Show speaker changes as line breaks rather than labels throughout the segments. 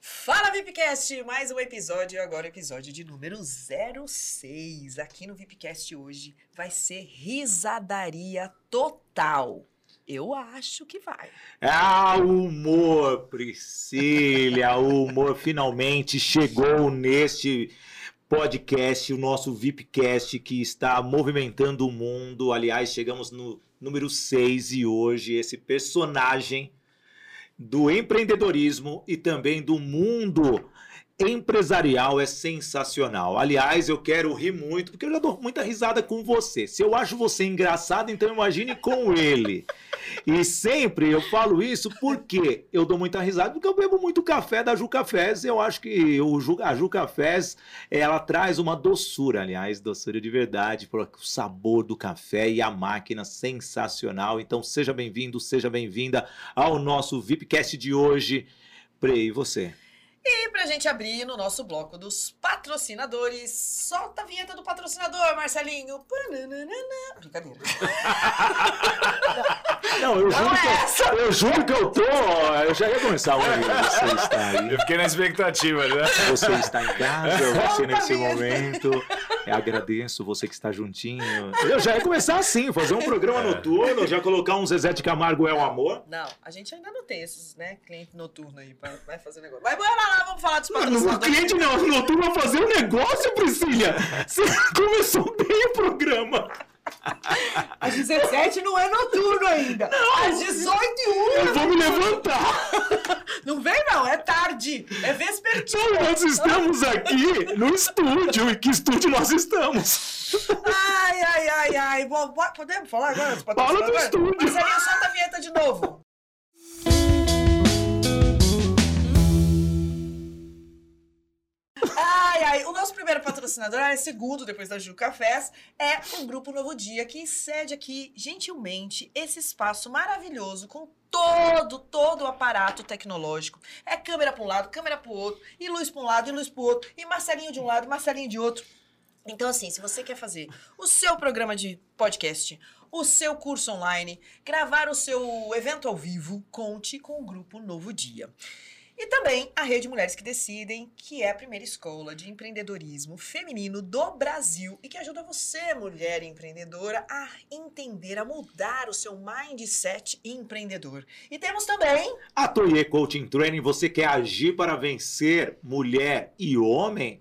Fala VIPcast, mais um episódio, agora episódio de número 06. Aqui no VIPcast hoje vai ser risadaria total. Eu acho que vai.
Ah, o humor, Priscila, o humor finalmente chegou neste podcast, o nosso VIPcast que está movimentando o mundo. Aliás, chegamos no número 6 e hoje esse personagem do empreendedorismo e também do mundo empresarial é sensacional. Aliás, eu quero rir muito, porque eu já dou muita risada com você. Se eu acho você engraçado, então imagine com ele. E sempre eu falo isso porque eu dou muita risada, porque eu bebo muito café da Ju Cafés. Eu acho que o Ju, a Ju Cafés, ela traz uma doçura, aliás, doçura de verdade, o sabor do café e a máquina sensacional. Então seja bem-vindo, seja bem-vinda ao nosso VIPcast de hoje. Prei, e você?
E pra gente abrir no nosso bloco dos patrocinadores, solta a vinheta do patrocinador, Marcelinho. Pananana. Brincadeira.
Não, eu juro,
é
que
essa.
eu, eu juro que eu tô. Eu já ia começar o Você está aí.
Eu fiquei na expectativa, né?
Você está em casa, você nesse
a vinheta.
momento. Eu agradeço você que está juntinho. Eu já ia começar assim, fazer um programa noturno, já colocar um Zezé de Camargo é o amor.
Não, a gente ainda não tem esses, né, cliente noturno aí pra, vai fazer negócio. Mas bora lá, vamos falar dos patrocinadores.
cliente não, noturno vai fazer um negócio, Priscila. Você começou bem o programa.
Às 17 não é noturno ainda. Às 18 e 1.
Eu vou me levantar.
Não vem não, é tarde. É vespertino.
Então, nós estamos aqui no estúdio. E que estúdio nós estamos?
Ai, ai, ai, ai. Bom, podemos falar agora
Fala do
patrocinadores?
estúdio.
Marcelinho, solta a vinheta de novo. Patrocinador, é segundo depois da Ju Cafés, é o Grupo Novo Dia, que cede aqui, gentilmente, esse espaço maravilhoso com todo, todo o aparato tecnológico. É câmera para um lado, câmera para o outro, e luz para um lado, e luz para o outro, e Marcelinho de um lado, Marcelinho de outro. Então, assim, se você quer fazer o seu programa de podcast, o seu curso online, gravar o seu evento ao vivo, conte com o Grupo Novo Dia. E também a Rede Mulheres que Decidem, que é a primeira escola de empreendedorismo feminino do Brasil e que ajuda você, mulher empreendedora, a entender, a mudar o seu mindset empreendedor. E temos também
A Toye Coaching Training, você quer agir para vencer mulher e homem?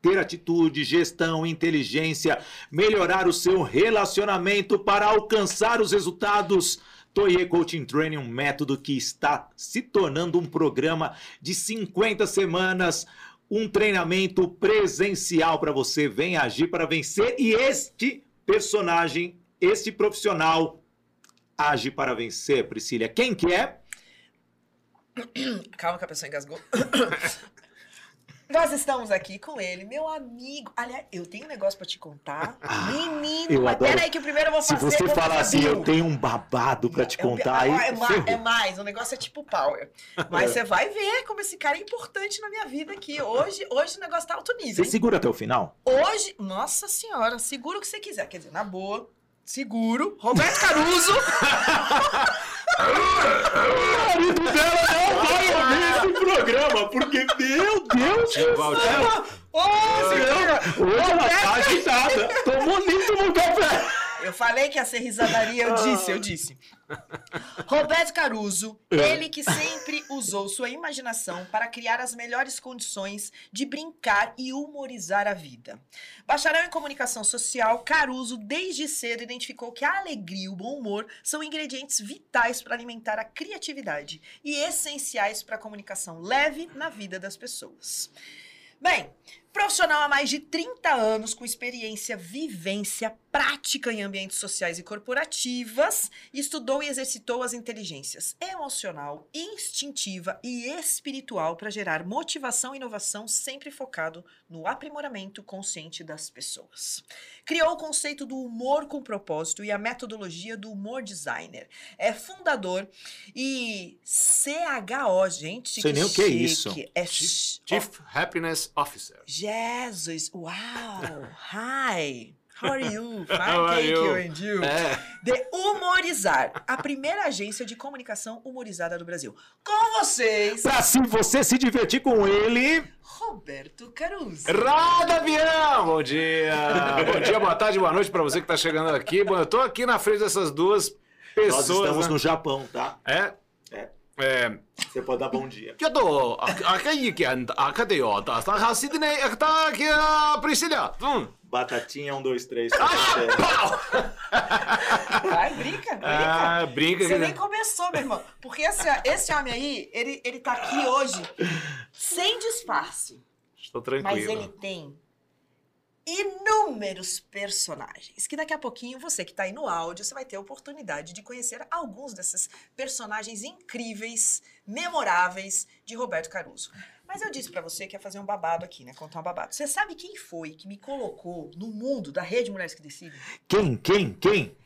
Ter atitude, gestão, inteligência, melhorar o seu relacionamento para alcançar os resultados. Toye Coaching Training, um método que está se tornando um programa de 50 semanas, um treinamento presencial para você. Vem agir para vencer. E este personagem, este profissional, age para vencer, Priscila. Quem que é?
Calma que a pessoa engasgou. Nós estamos aqui com ele, meu amigo. Aliás, eu tenho um negócio pra te contar. Menino,
Ah, eu
mas
adoro.
peraí que primeiro eu vou
Se
fazer.
você
vou
falar assim, eu tenho um babado pra te
É
contar,
é,
aí
é, ma- é mais, o negócio é tipo power. Mas você vai ver como esse cara é importante na minha vida aqui. Hoje, hoje o negócio tá alto nível.
Você
hein?
segura até o final?
Hoje, nossa senhora, segura o que você quiser. Quer dizer, na boa, seguro. Roberto Caruso.
O marido dela não vai ouvir esse programa, porque, meu Deus do céu!
Ô,
Hoje ela tá agitada. Tomou nem tomou café.
Eu falei que ia ser risadaria, eu disse, eu disse. Roberto Caruso, ele que sempre usou sua imaginação para criar as melhores condições de brincar e humorizar a vida. Bacharel em comunicação social, Caruso desde cedo identificou que a alegria e o bom humor são ingredientes vitais para alimentar a criatividade e essenciais para a comunicação leve na vida das pessoas. Bem, profissional há mais de 30 anos, com experiência, vivência, prática em ambientes sociais e corporativas, estudou e exercitou as inteligências emocional, instintiva e espiritual para gerar motivação e inovação, sempre focado no aprimoramento consciente das pessoas. Criou o conceito do humor com propósito e a metodologia do humor designer. É fundador e CHO, gente.
Sei nem o que é isso.
É ch-
Chief Happiness Officer.
Jesus, uau, hi. How are you? Fine,
How are
thank
you?
and you?
É.
De Humorizar, a primeira agência de comunicação humorizada do Brasil. Com vocês,
Pra se você se divertir com ele,
Roberto Caruso.
Rada Bião! Bom dia! Bom dia, boa tarde, boa noite pra você que tá chegando aqui. Bom, eu tô aqui na frente dessas duas pessoas.
nós estamos
né?
no Japão, tá?
É?
É... Você pode dar bom dia.
Eu tô aqui que é, ah, a cadeiota está tá, tá, Sidney é está aqui a Priscila. Hum.
Batatinha, um, dois, três.
Ah,
Vai, brinca, brinca.
Ah, brinca.
Você nem começou, meu irmão. Porque esse, esse homem aí, ele, ele tá aqui hoje sem disfarce.
Estou tranquilo.
Mas ele tem inúmeros personagens. Que daqui a pouquinho, você que tá aí no áudio, você vai ter a oportunidade de conhecer alguns desses personagens incríveis, memoráveis de Roberto Caruso. Mas eu disse pra você que ia fazer um babado aqui, né? Contar um babado. Você sabe quem foi que me colocou no mundo da Rede Mulheres que Decidem?
Quem, quem, quem?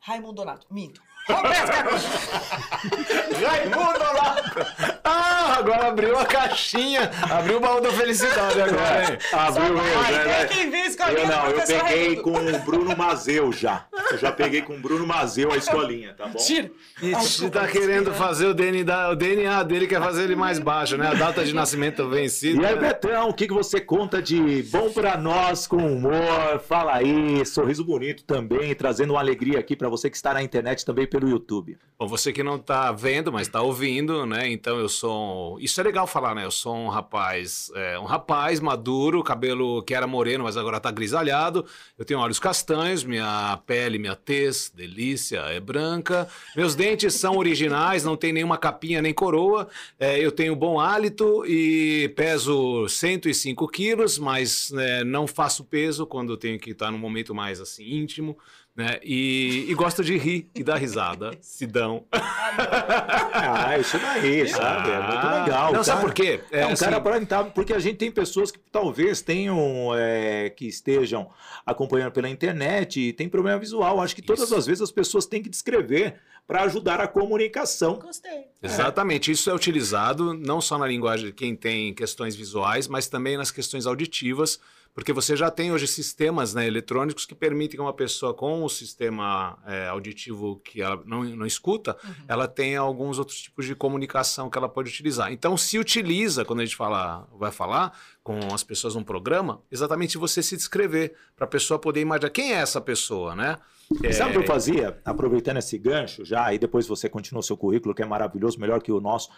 Raimundo Donato. Minto. Roberto Caruso.
Raimundo lá! Ah, agora abriu a caixinha. Abriu o baú da felicidade agora, hein?
Abriu mesmo, né?
tem quem escolhendo
Eu não, eu peguei
Raimundo.
com o Bruno Mazeu já. Eu já peguei com o Bruno Mazeu a escolinha, tá bom?
Tira.
Ixi, tá querendo fazer o DNA, o DNA dele, quer fazer ele mais baixo, né? A data de nascimento vencida.
E aí,
né?
Betão, o que, que você conta de bom pra nós com humor? Fala aí, sorriso bonito também, trazendo uma alegria aqui pra você que está na internet também pelo YouTube.
Bom, você que não tá vendo, mas tá ouvindo, né? Então eu sou. Isso é legal falar, né? Eu sou um rapaz, é, um rapaz maduro, cabelo que era moreno, mas agora tá grisalhado. Eu tenho olhos castanhos, minha pele, minha tez, delícia, é branca. Meus dentes são originais, não tem nenhuma capinha nem coroa. É, eu tenho bom hálito e peso 105 quilos, mas né, não faço peso quando tenho que estar num momento mais assim íntimo. Né? E, e gosto de rir e dar risada. Se dão.
Ah, isso daí, sabe? É muito
Ah,
legal.
Não,
O
sabe
cara-
por quê?
É um
assim,
cara aparentável, porque a gente tem pessoas que talvez tenham, é, que estejam acompanhando pela internet e tem problema visual. Acho que todas
Isso.
as vezes as pessoas têm que descrever para ajudar a comunicação.
Gostei.
Exatamente, isso é utilizado não só na linguagem de quem tem questões visuais, mas também nas questões auditivas, porque você já tem hoje sistemas né, eletrônicos que permitem que uma pessoa com o sistema é, auditivo que ela não, não escuta, ela tenha alguns outros tipos de comunicação que ela pode utilizar. Então, se utiliza, quando a gente fala, vai falar com as pessoas num programa, exatamente você se descrever, para a pessoa poder imaginar quem é essa pessoa, né?
E Sabe o que eu fazia? Aproveitando esse gancho já, e depois você continua o seu currículo, que é maravilhoso, melhor que o nosso.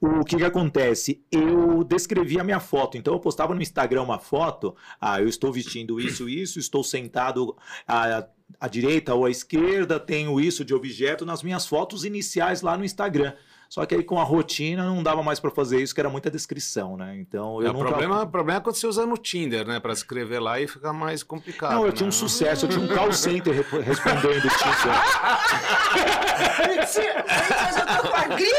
O que, que acontece? Eu descrevi a minha foto. Então eu postava no Instagram uma foto. Ah, eu estou vestindo isso, isso, estou sentado à direita ou à esquerda, tenho isso de objeto nas minhas fotos iniciais lá no Instagram. Só que aí com a rotina não dava mais para fazer isso, que era muita descrição, né? Então eu
É, o
nunca...
problema, o problema é quando você usa no Tinder, né? Pra escrever lá e fica mais complicado.
Não, eu
né?
tinha um sucesso, eu tinha um call center respondendo o Tinder.
Gente, eu tô com a gripe!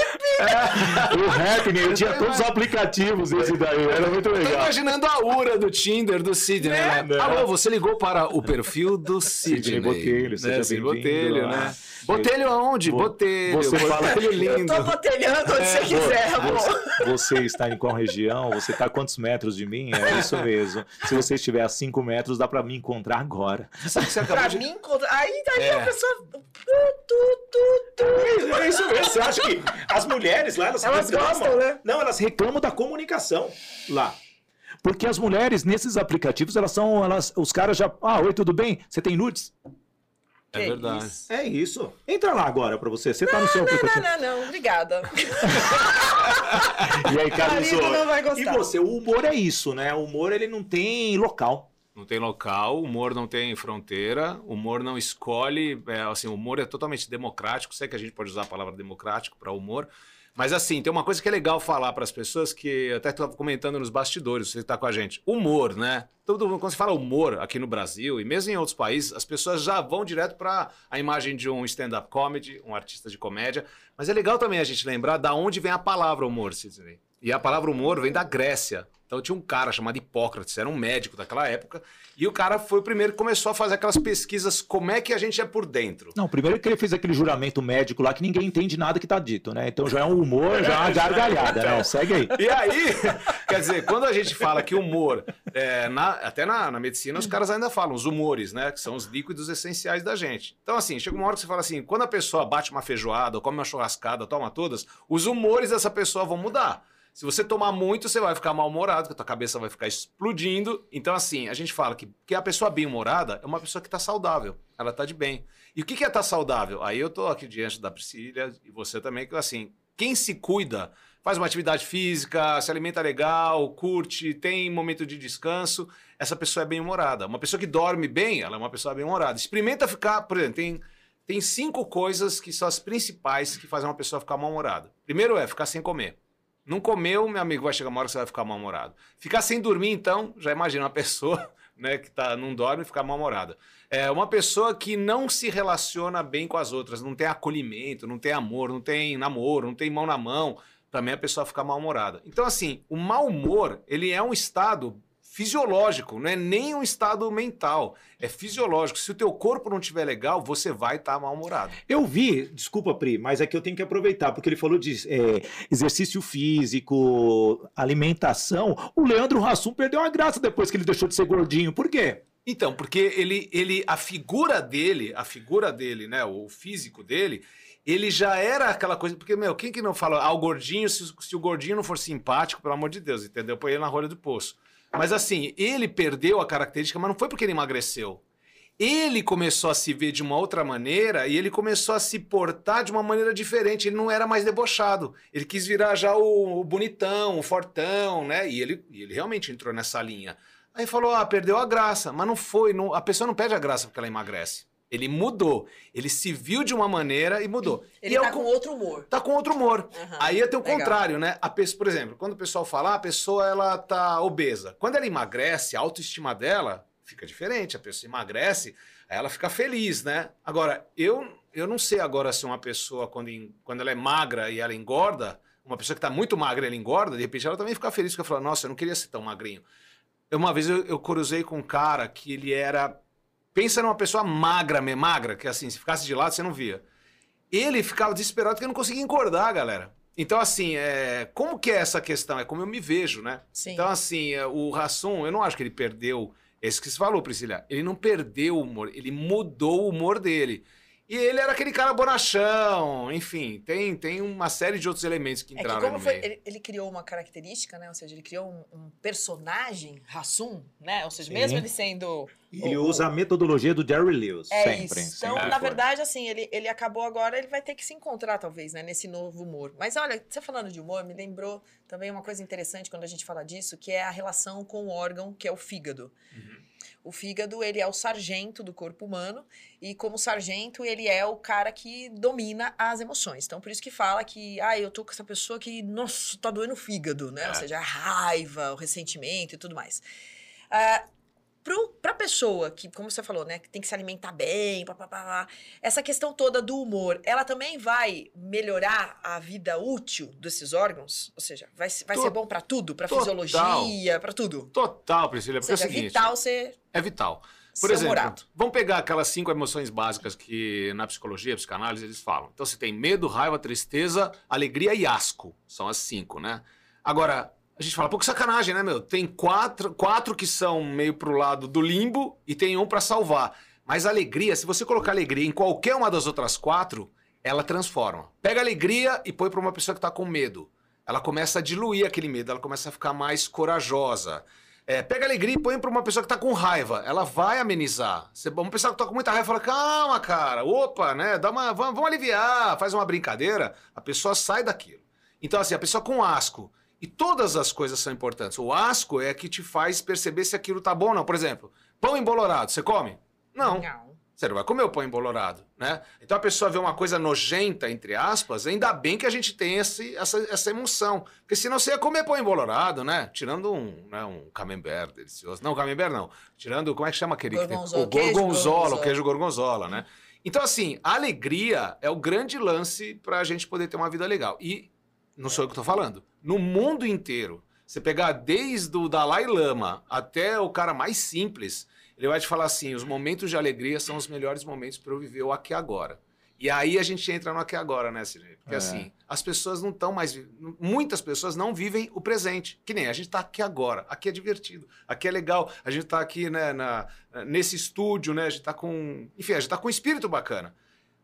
O Happening, eu tinha todos os aplicativos esse daí, era muito
Tô
legal.
imaginando a ura do Tinder do Sidney, né?
Né?
Alô, você ligou para o perfil do Sidney.
Sidney Botelho, seja
né? Sidney
bem-vindo
Botelho, né? Botelho aonde? Botelho.
você fala-
Botelho
Eu
lindo.
tô botelhando onde você quiser, amor.
Você, você está em qual região? Você está a quantos metros de mim? É isso mesmo. Se você estiver a 5 metros, dá para me encontrar agora.
Sabe que você acabou
Pra
de...
mim, encontrar. Aí daí
É.
a pessoa. Tu, tu, tu, tu.
É isso mesmo. Você acha que as mulheres lá, elas,
Elas
reclamam?
gostam, né?
Não, elas reclamam da comunicação lá. Porque as mulheres nesses aplicativos, elas são, elas, os caras já, ah, oi, tudo bem? Você tem nudes?
É
Que
verdade.
isso?
É isso. Entra lá agora para você. Você tá no seu
Não,
aplicativo.
não, não, não. Obrigada.
E aí, Caruso?
Marido não vai
E
gostar.
você, o humor é isso, né? O humor ele não tem local.
Não tem local, o humor não tem fronteira, o humor não escolhe, é, assim, o humor é totalmente democrático, sei que a gente pode usar a palavra democrático para humor, mas assim, tem uma coisa que é legal falar para as pessoas que eu até estava comentando nos bastidores, você está com a gente, humor, né? Todo, mundo- quando se fala humor aqui no Brasil e mesmo em outros países, as pessoas já vão direto para a imagem de um stand-up comedy, um artista de comédia, mas é legal também a gente lembrar da onde vem a palavra humor, Sidney. E a palavra humor vem da Grécia. Então tinha um cara chamado Hipócrates, era um médico daquela época, e o cara foi o primeiro que começou a fazer aquelas pesquisas, como é que a gente é por dentro.
Não, primeiro que ele fez aquele juramento médico lá que ninguém entende nada que tá dito, né? Então já é um humor, já é uma gargalhada, né? Segue aí.
E aí, quer dizer, quando a gente fala que humor, é, na- até na, na medicina os caras ainda falam os humores, né? Que são os líquidos essenciais da gente. Então, assim, chega uma hora que você fala assim, quando a pessoa bate uma feijoada, ou come uma churrascada, toma todas, os humores dessa pessoa vão mudar. Se você tomar muito, você vai ficar mal-humorado, porque a tua cabeça vai ficar explodindo. Então, assim, a gente fala que, que a pessoa bem-humorada é uma pessoa que está saudável, ela está de bem. E o que que é estar saudável? Aí eu tô aqui diante da Priscila e você também, que assim, quem se cuida, faz uma atividade física, se alimenta legal, curte, tem momento de descanso, essa pessoa é bem-humorada. Uma pessoa que dorme bem, ela é uma pessoa bem-humorada. Experimenta ficar, por exemplo, tem, tem cinco coisas que são as principais que fazem uma pessoa ficar mal-humorada. Primeiro é ficar sem comer. Não comeu, meu amigo, vai chegar uma hora que você vai ficar mal-humorado. Ficar sem dormir, então, já imagina uma pessoa né, que tá, não dorme ficar mal-humorada. É uma pessoa que não se relaciona bem com as outras, não tem acolhimento, não tem amor, não tem namoro, não tem mão na mão, também a pessoa fica mal-humorada. Então, assim, o mau humor, ele é um estado fisiológico, não é nem um estado mental, é fisiológico. Se o teu corpo não estiver legal, você vai estar mal-humorado.
Eu vi, desculpa, Pri, mas é que eu tenho que aproveitar, porque ele falou de é, exercício físico, alimentação. O Leandro Hassum perdeu a graça depois que ele deixou de ser gordinho. Por quê?
Então, porque ele, ele, a figura dele, a figura dele, né, o físico dele, ele já era aquela coisa. Porque, meu, quem que não fala, ah, o gordinho, se, se o gordinho não for simpático, pelo amor de Deus, entendeu? Põe ele na rolha do poço. Mas assim, ele perdeu a característica, mas não foi porque ele emagreceu. Ele começou a se ver de uma outra maneira e ele começou a se portar de uma maneira diferente. Ele não era mais debochado. Ele quis virar já o, o bonitão, o fortão, né? E ele, e ele realmente entrou nessa linha. Aí falou: ah, perdeu a graça. Mas não foi. não- a pessoa não perde a graça porque ela emagrece. Ele mudou. Ele se viu de uma maneira e mudou.
Ele
e é
tá
o
com
co-
outro humor.
tá com outro humor.
Aham,
Aí tem o
legal.
contrário, né? A pessoa, por exemplo, quando o pessoal fala, ah, a pessoa ela tá obesa. Quando ela emagrece, a autoestima dela fica diferente. A pessoa emagrece, aí ela fica feliz, né? Agora, eu, eu não sei agora se uma pessoa, quando, quando ela é magra e ela engorda, uma pessoa que tá muito magra e ela engorda, de repente ela também fica feliz, porque ela fala, nossa, eu não queria ser tão magrinho. Eu, uma vez eu, eu cruzei com um cara que ele era. Pensa numa pessoa magra, magra, que assim, se ficasse de lado você não via. Ele ficava desesperado porque não conseguia engordar, galera. Então, assim, é... como que é essa questão? É como eu me vejo, né?
Sim.
Então, assim, é, o Rassum, eu não acho que ele perdeu. Esse que você falou, Priscila. Ele não perdeu o humor, ele mudou o humor dele. E ele era aquele cara bonachão, enfim, tem, tem uma série de outros elementos que
É que
entraram
como foi, ele, ele criou uma característica, né? Ou seja, ele criou um, um personagem, Hassum, né? Ou seja,
Sim.
mesmo ele sendo...
Ele usa a metodologia do Jerry Lewis.
É
sempre.
isso. Então,
sempre
na
foi.
verdade, assim, ele, ele acabou agora, ele vai ter que se encontrar, talvez, né, nesse novo humor. Mas olha, você falando de humor, me lembrou também uma coisa interessante quando a gente fala disso, que é a relação com o órgão, que é o fígado.
Uhum.
O fígado, ele é o sargento do corpo humano, e como sargento, ele é o cara que domina as emoções. Então, por isso que fala que, ah, eu tô com essa pessoa que, nossa, tá doendo o fígado, né?
É.
Ou seja, a raiva, o ressentimento e tudo mais. Ah, pro, pra pessoa que, como você falou, né, que tem que se alimentar bem, pá, pá, pá, pá, essa questão toda do humor, ela também vai melhorar a vida útil desses órgãos? Ou seja, vai, vai ser bom pra tudo?
Total.
fisiologia, pra tudo?
Total, Priscila, porque é o
seja,
seguinte.
vital ser,
É vital. Por exemplo, vamos pegar aquelas cinco emoções básicas que na psicologia, psicanálise, eles falam. Então você tem medo, raiva, tristeza, alegria e asco. São as cinco, né? Agora, a gente fala, pô, que sacanagem, né, meu? Tem quatro, quatro que são meio pro lado do limbo e tem um pra salvar. Mas a alegria, se você colocar alegria em qualquer uma das outras quatro, ela transforma. Pega a alegria e põe pra uma pessoa que tá com medo. Ela começa a diluir aquele medo, ela começa a ficar mais corajosa. É, pega alegria e põe pra uma pessoa que tá com raiva. Ela vai amenizar. Você, uma pessoa que tá com muita raiva fala: calma, cara, opa, né? Dá uma, vamos, vamos aliviar, faz uma brincadeira. A pessoa sai daquilo. Então, assim, a pessoa com asco. E todas as coisas são importantes. O asco é que te faz perceber se aquilo tá bom ou não. Por exemplo, pão embolorado, você come? Não. Você não vai comer o pão embolorado, né? Então a pessoa vê uma coisa nojenta, entre aspas, ainda bem que a gente tem esse, essa, essa emoção. Porque senão você ia comer pão embolorado, né? Tirando um, né, um camembert delicioso. Não, camembert não. Tirando, como é que chama aquele? que tem-
Gorgonzola,
o
queijo
gorgonzola, o
gorgonzola.
queijo gorgonzola, né? Então assim, a alegria é o grande lance pra gente poder ter uma vida legal. E não sou eu que tô falando. No mundo inteiro, Você pegar desde o Dalai Lama até o cara mais simples, ele vai te falar assim: os momentos de alegria são os melhores momentos para eu viver o aqui agora. E aí a gente entra no aqui agora, né, Sidney? Porque
É.
assim, as pessoas não estão mais. Muitas pessoas não vivem o presente. Que nem a gente tá aqui agora. Aqui é divertido. Aqui é legal. A gente tá aqui, né, na, nesse estúdio, né? A gente tá com. Enfim, a gente tá com um espírito bacana.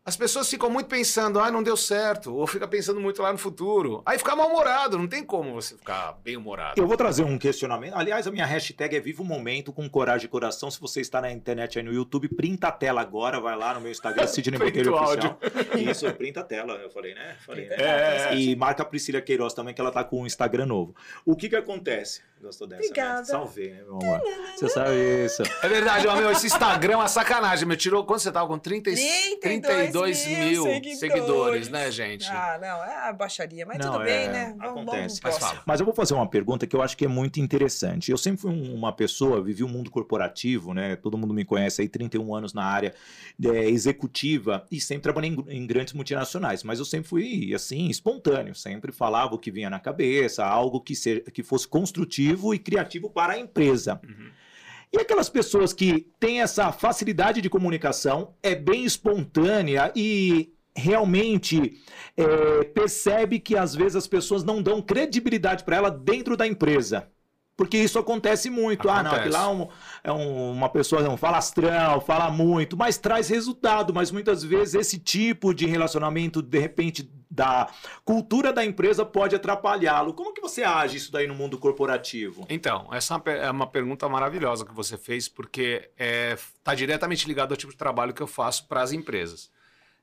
As pessoas ficam muito pensando, ah, não deu certo, ou fica pensando muito lá no futuro. Aí fica mal-humorado, não tem como você ficar bem-humorado.
Eu vou trazer um questionamento. Aliás, a minha hashtag é Viva o Momento com Coragem e Coração. Se você está na internet aí no YouTube, printa a tela agora, vai lá no meu Instagram, Sidney Botelho Oficial. Isso, printa a tela, eu falei, né? Falei, né?
É,
E marca a Priscila Queiroz também, que ela tá com um Instagram novo. O que que acontece? Gostou dessa?
Obrigada.
Né? Salvei, né, meu amor? Você sabe isso.
É verdade, ó, meu, esse Instagram é uma sacanagem. Me tirou quando você tava com 30, e-
32
mil
mil
seguidores.
seguidores.
né, gente?
Ah, não, é a baixaria, mas
Não,
tudo
é,
bem, né? Vamos,
acontece.
vamos
Mas.
Mas eu vou fazer uma pergunta que eu acho que é muito interessante. Eu sempre fui um- uma pessoa, vivi um mundo corporativo, né? Todo mundo me conhece aí, 31 anos na área é, executiva e sempre trabalhei em, em grandes multinacionais. Mas eu sempre fui, assim, espontâneo. Sempre falava o que vinha na cabeça, algo que, ser, que fosse construtivo e criativo para a empresa.
Uhum.
E aquelas pessoas que têm essa facilidade de comunicação, é bem espontânea e realmente é, percebe que às vezes as pessoas não dão credibilidade para ela dentro da empresa. Porque isso acontece muito. Ah, não,
Acontece.
aquilo lá é, um- é um- uma pessoa não, falastrão, fala muito, mas traz resultado. Mas muitas vezes esse tipo de relacionamento, de repente, da cultura da empresa pode atrapalhá-lo. Como que você age isso daí no mundo corporativo?
Então, essa é uma é uma pergunta maravilhosa que você fez, porque está diretamente ligado ao tipo de trabalho que eu faço para as empresas.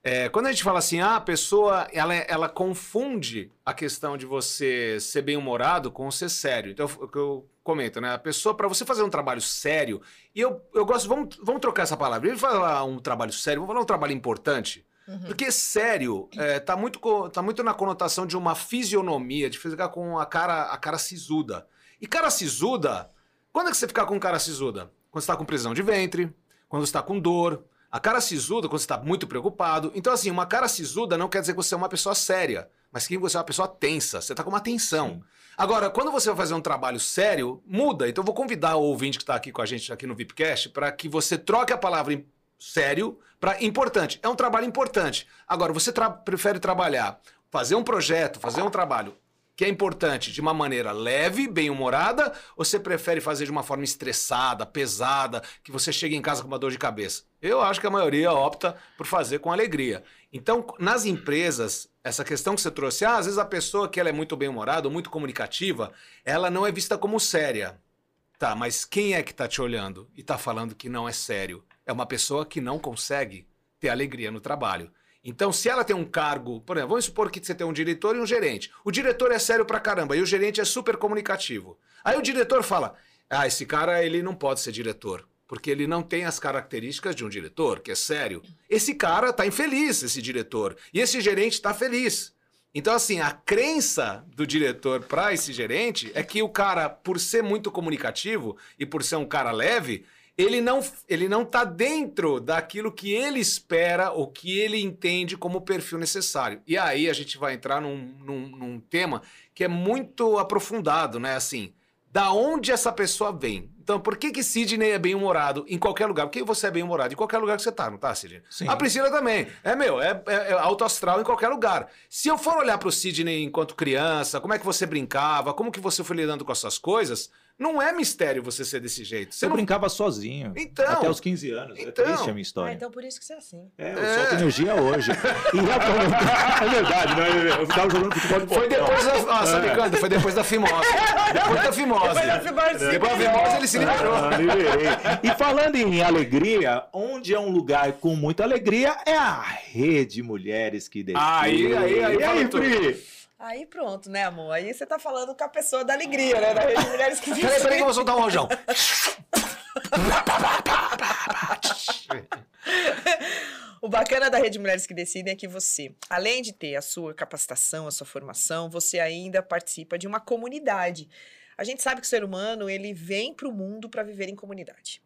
É, quando a gente fala assim, ah, a pessoa ela, ela confunde a questão de você ser bem-humorado com ser sério. Então, o que eu comento, né? A pessoa, para você fazer um trabalho sério, e eu, eu gosto, vamos, vamos trocar essa palavra. Ele falar um trabalho sério, vamos falar um trabalho importante.
Uhum.
Porque sério, é, tá, muito, tá muito na conotação de uma fisionomia, de ficar com a cara, a cara sisuda. E cara sisuda, quando é que você fica com cara sisuda? Quando você tá com prisão de ventre, quando você tá com dor. A cara sisuda, quando você tá muito preocupado. Então, assim, uma cara sisuda não quer dizer que você é uma pessoa séria, mas que você é uma pessoa tensa. Você tá com uma tensão. Agora, quando você vai fazer um trabalho sério, muda. Então, eu vou convidar o ouvinte que está aqui com a gente aqui no VIPcast para que você troque a palavra sério para importante. É um trabalho importante. Agora, você tra- prefere trabalhar, fazer um projeto, fazer um trabalho que é importante de uma maneira leve, bem-humorada, ou você prefere fazer de uma forma estressada, pesada, que você chegue em casa com uma dor de cabeça? Eu acho que a maioria opta por fazer com alegria. Então, nas empresas, essa questão que você trouxe, ah, às vezes a pessoa que ela é muito bem-humorada ou muito comunicativa, ela não é vista como séria. Tá, mas quem é que tá te olhando e tá falando que não é sério? É uma pessoa que não consegue ter alegria no trabalho. Então, se ela tem um cargo, por exemplo, vamos supor que você tem um diretor e um gerente. O diretor é sério pra caramba e o gerente é super comunicativo. Aí o diretor fala: "Ah, esse cara ele não pode ser diretor, porque ele não tem as características de um diretor, que é sério. Esse cara tá infeliz, esse diretor, e esse gerente tá feliz. Então, assim, a crença do diretor para esse gerente é que o cara, por ser muito comunicativo e por ser um cara leve, ele não, ele não tá dentro daquilo que ele espera ou que ele entende como o perfil necessário. E aí a gente vai entrar num, num, num tema que é muito aprofundado, né? Assim, da onde essa pessoa vem? Então, por que que Sidney é bem-humorado em qualquer lugar? Por que você é bem-humorado em qualquer lugar que você tá, não tá, Sidney?
Sim.
A Priscila também. É, meu, é, é, é alto astral em qualquer lugar. Se eu for olhar pro Sidney enquanto criança, como é que você brincava, como que você foi lidando com essas coisas, não é mistério você ser desse jeito. Você
eu
não...
brincava sozinho.
Então.
Até os 15 anos.
Então.
é triste a minha
Ah,
história.
então por isso que você é assim.
É, eu
É.
solto energia hoje. E atualmente- é verdade, não é? Eu ficava jogando futebol de
Foi
botão.
depois da. Ah, sabe
É.
quando? Foi depois da fimose. Depois da fimose.
Depois da fimose.
Depois da fimose ele se liberou.
Ah, liberei. E falando em alegria, onde é um lugar com muita alegria é a Rede Mulheres que Decidem.
Aí, aí, aí,
E aí. Pri?
Aí pronto, né, amor? Aí você tá falando com a pessoa da alegria, né? Da rede de mulheres que
Peraí, peraí que eu vou soltar um rojão.
O bacana da Rede Mulheres que Decidem é que você, além de ter a sua capacitação, a sua formação, você ainda participa de uma comunidade. A gente sabe que o ser humano, ele vem para o mundo para viver em comunidade.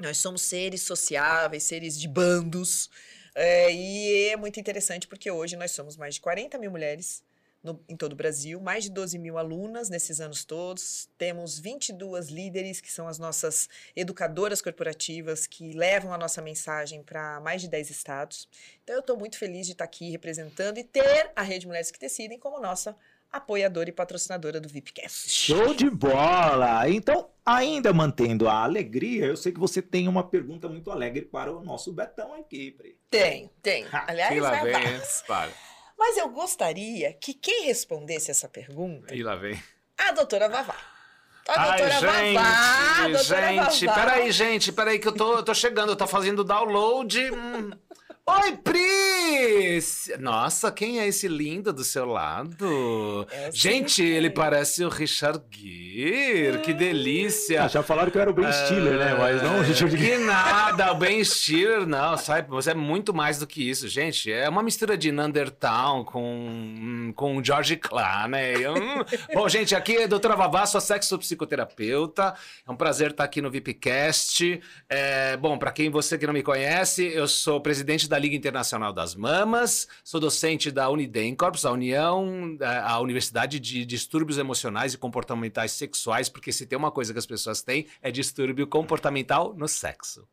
Nós somos seres sociáveis, seres de bandos, é, e é muito interessante porque hoje nós somos mais de 40 mil mulheres no, em todo o Brasil, mais de 12 mil alunas nesses anos todos. Temos 22 líderes, que são as nossas educadoras corporativas, que levam a nossa mensagem para mais de 10 estados. Então, eu estou muito feliz de estar aqui representando e ter a Rede Mulheres que Decidem como nossa apoiadora e patrocinadora do VIPcast.
Show de bola! Então, ainda mantendo a alegria, eu sei que você tem uma pergunta muito alegre para o nosso Betão aqui, Pri.
Tenho, tenho. Aliás,
e lá vem? Para.
Mas eu gostaria que quem respondesse essa pergunta,
E lá vem.
a doutora Vavá. A
Ai,
doutora Vavá, a
gente,
doutora
gente,
Vavá.
peraí, gente, peraí que eu tô, eu tô chegando, eu tô fazendo download. hum. Oi, Pris! Nossa, quem é esse lindo do seu lado?
É
gente, ele parece o Richard Gere, que delícia.
Ah, já falaram que eu era o Ben Stiller, né? Mas não o Richard Gere.
Que nada, o Ben Stiller, não, sabe? Você é muito mais do que isso, gente. É uma mistura de Neanderthal com, com George Clooney. Hum. Bom, gente, aqui é a doutora Vavá, sou sexopsicoterapeuta. É um prazer estar aqui no VIPcast. É, bom, para quem você que não me conhece, eu sou presidente da Liga Internacional das Mamas, sou docente da Unidencorps, a União, a Universidade de Distúrbios Emocionais e Comportamentais Sexuais, porque se tem uma coisa que as pessoas têm é distúrbio comportamental no sexo.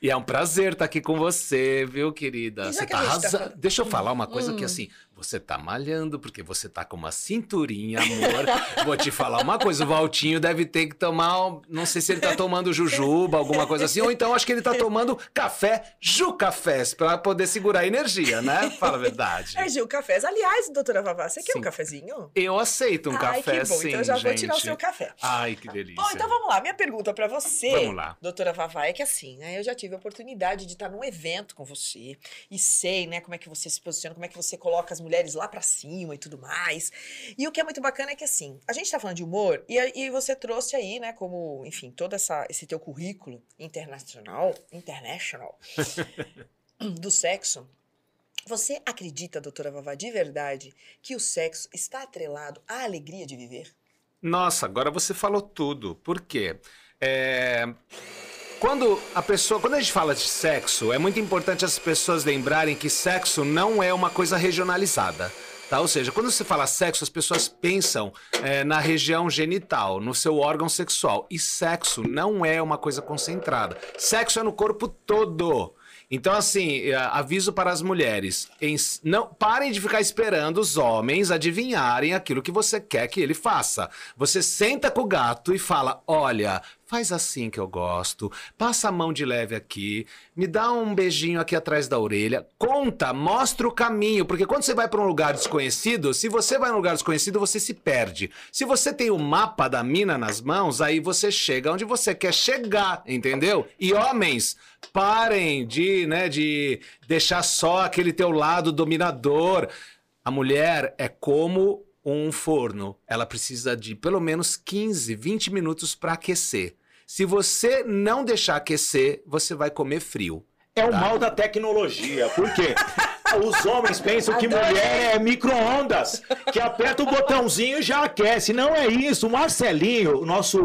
E é um prazer estar aqui com você, viu, querida? Você
que
tá
tá
arrasando. Deixa eu falar uma coisa que
Hum.
assim, você tá malhando, porque você tá com uma cinturinha, amor. Vou te falar uma coisa, o Valtinho deve ter que tomar, não sei se ele tá tomando jujuba, alguma coisa assim, ou então acho que ele tá tomando café, Jucafés, pra poder segurar a energia, né? Fala a verdade.
É Gil Cafés. Aliás, doutora Vavá, você quer
Sim.
um cafezinho?
Eu aceito um
Ai,
café
que bom.
sim,
então eu já vou tirar o
gente.
seu café.
Ai, que delícia.
Bom, então vamos lá. Minha pergunta pra você,
Vamos lá.
doutora Vavá, é que assim, né? Eu já tive a oportunidade de estar num evento com você e sei, né, como é que você se posiciona, como é que você coloca as mulheres lá pra cima e tudo mais. E o que é muito bacana é que assim, a gente tá falando de humor e, e você trouxe aí, né, como, enfim, todo essa, esse teu currículo internacional, international, do sexo. Você acredita, doutora Vavá, de verdade, que o sexo está atrelado à alegria de viver?
Nossa, agora você falou tudo. Por quê? É, Quando a pessoa, quando a gente fala de sexo, é muito importante as pessoas lembrarem que sexo não é uma coisa regionalizada. Tá? Ou seja, quando você fala sexo, as pessoas pensam é, na região genital, no seu órgão sexual. E sexo não é uma coisa concentrada. Sexo é no corpo todo. Então, assim, eh, aviso para as mulheres: não parem de ficar esperando os homens adivinharem aquilo que você quer que ele faça. Você senta com o gato e fala: olha. Faz assim que eu gosto. Passa a mão de leve aqui. Me dá um beijinho aqui atrás da orelha. Conta, mostra o caminho. Porque quando você vai para um lugar desconhecido, se você vai num lugar desconhecido, você se perde. Se você tem o mapa da mina nas mãos, aí você chega onde você quer chegar, entendeu? E homens, parem de, né, de deixar só aquele teu lado dominador. A mulher é como um forno. Ela precisa de pelo menos 15, 20 minutos para aquecer. Se você não deixar aquecer, você vai comer frio.
É o
Tá.
mal da tecnologia. Por quê? Os homens pensam que mulher é micro-ondas, que aperta o botãozinho e já aquece. Não é isso. O Marcelinho, o nosso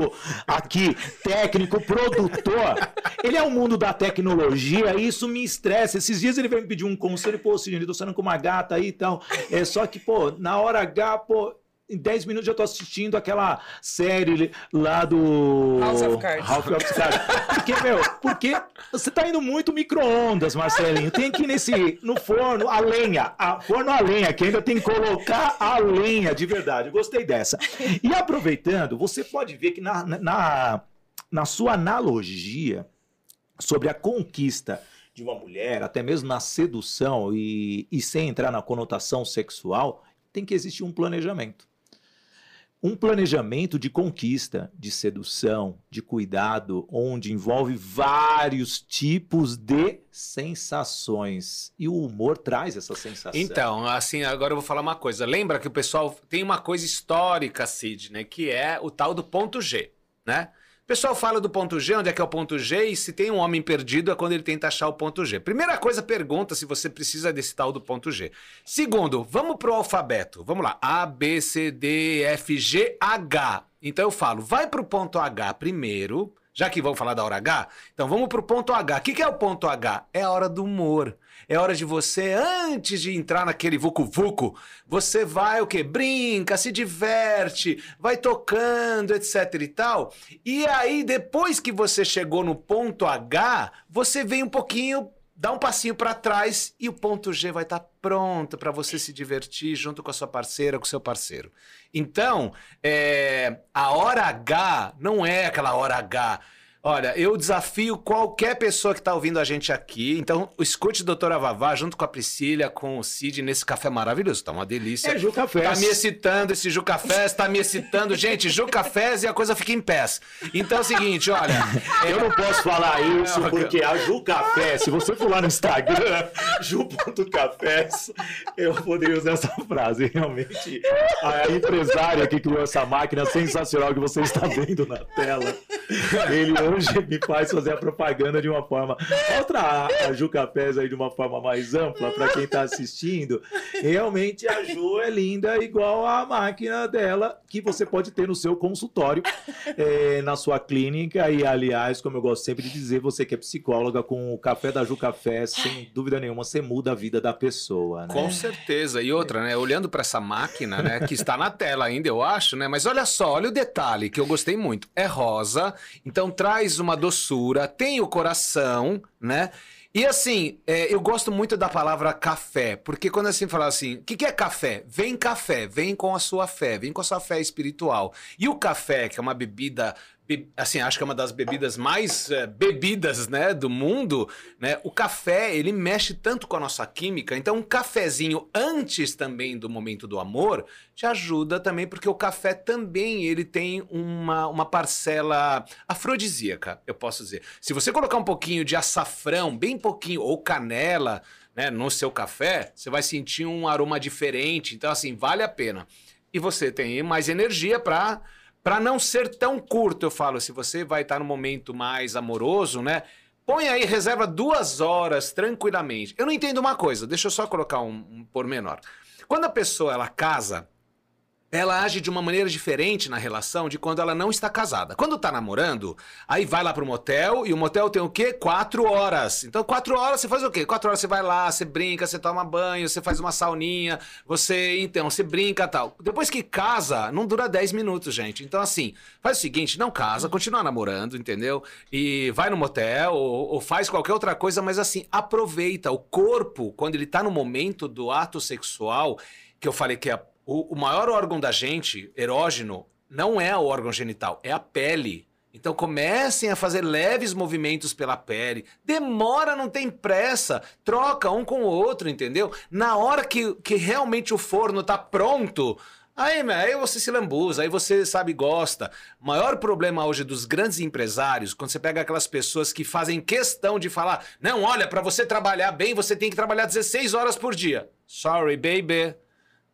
aqui técnico, produtor, ele é o mundo da tecnologia e isso me estressa. Esses dias ele veio me pedir um conselho, pô, Sidney, tô saindo com uma gata aí e tal. É só que, pô, na hora H, pô. Em 10 minutos já tô assistindo aquela série lá do.
House of Cards.
House of Cards. Porque, meu, porque você tá indo muito micro-ondas, Marcelinho. Tem que ir nesse. No forno, a lenha. A, forno a lenha, que ainda tem que colocar a lenha de verdade. Gostei dessa. E aproveitando, você pode ver que na, na, na sua analogia sobre a conquista de uma mulher, até mesmo na sedução e, e sem entrar na conotação sexual, tem que existir um planejamento. Um planejamento de conquista, de sedução, de cuidado, onde envolve vários tipos de sensações. E o humor traz essa sensação.
Então, assim, agora eu vou falar uma coisa. Lembra que o pessoal tem uma coisa histórica, Sidney, que é o tal do ponto G, né? Pessoal fala do ponto G, onde é que é o ponto G, e se tem um homem perdido é quando ele tenta achar o ponto G. Primeira coisa, pergunta se você precisa desse tal do ponto G. Segundo, vamos pro alfabeto. Vamos lá. A, B, C, D, F, G, H. Então eu falo, vai pro ponto H primeiro, Já que vamos falar da hora H, então vamos pro ponto H. O que, que é o ponto H? É a hora do humor. É hora de você, antes de entrar naquele vucu-vucu, você vai o quê? Brinca, se diverte, vai tocando, etc e tal. E aí, depois que você chegou no ponto H, você vem um pouquinho dá um passinho para trás e o ponto G vai estar tá pronto para você se divertir junto com a sua parceira, com o seu parceiro. Então, é, a hora H não é aquela hora H Olha, eu desafio qualquer pessoa que está ouvindo a gente aqui. Então, escute doutora Vavá junto com a Priscila, com o Cid nesse café maravilhoso. Tá uma delícia.
É Ju Cafés.
Tá me excitando esse Ju Cafés, tá me excitando. Gente, Ju Cafés e a coisa fica em pés. Então é o seguinte, olha.
Eu não posso falar isso porque a Ju Café, se você for lá no Instagram, ju.cafés, eu poderia usar essa frase. Realmente, a empresária que criou essa máquina sensacional que você está vendo na tela, ele me faz fazer a propaganda de uma forma. Outra a Ju Capés aí de uma forma mais ampla para quem está assistindo. Realmente a Ju é linda, igual a máquina dela, que você pode ter no seu consultório, é, na sua clínica. E, aliás, como eu gosto sempre de dizer, você que é psicóloga, com o café da Ju Café, sem dúvida nenhuma, você muda a vida da pessoa. Né?
Com certeza. E outra, né? Olhando para essa máquina, né? Que está na tela ainda, eu acho, né? Mas olha só, olha o detalhe que eu gostei muito. É rosa, então traz traz uma doçura, tem o coração, né? E assim, é, eu gosto muito da palavra café, porque quando assim fala assim, o que, que é café? Vem café, vem com a sua fé, vem com a sua fé espiritual. E o café, que é uma bebida assim, acho que é uma das bebidas mais é, bebidas, né, do mundo, né? O café, ele mexe tanto com a nossa química, então um cafezinho antes também do momento do amor te ajuda também, porque o café também, ele tem uma, uma parcela afrodisíaca, eu posso dizer. Se você colocar um pouquinho de açafrão, bem pouquinho, ou canela, né, no seu café, você vai sentir um aroma diferente, então assim, vale a pena. E você tem mais energia para para não ser tão curto, eu falo, se você vai estar no momento mais amoroso, né? Põe aí, reserva duas horas tranquilamente. Eu não entendo uma coisa, deixa eu só colocar um, um pormenor. Quando a pessoa ela casa, ela age de uma maneira diferente na relação de quando ela não está casada. Quando está namorando, aí vai lá pro motel e o motel tem o quê? Quatro horas. Então, quatro horas você faz o quê? Quatro horas você vai lá, você brinca, você toma banho, você faz uma sauninha, você, então, você brinca tal. Depois que casa, não dura dez minutos, gente. Então, assim, faz o seguinte, não casa, continua namorando, entendeu? E vai no motel ou, ou faz qualquer outra coisa, mas assim, aproveita o corpo, quando ele tá no momento do ato sexual, que eu falei que é o, o maior órgão da gente, erógeno, não é o órgão genital, é a pele. Então comecem a fazer leves movimentos pela pele. Demora, não tem pressa. Troca um com o outro, entendeu? Na hora que, que realmente o forno tá pronto, aí, aí você se lambuza, aí você sabe gosta. O maior problema hoje dos grandes empresários, quando você pega aquelas pessoas que fazem questão de falar: "Não, olha, para você trabalhar bem, você tem que trabalhar 16 horas por dia". Sorry, baby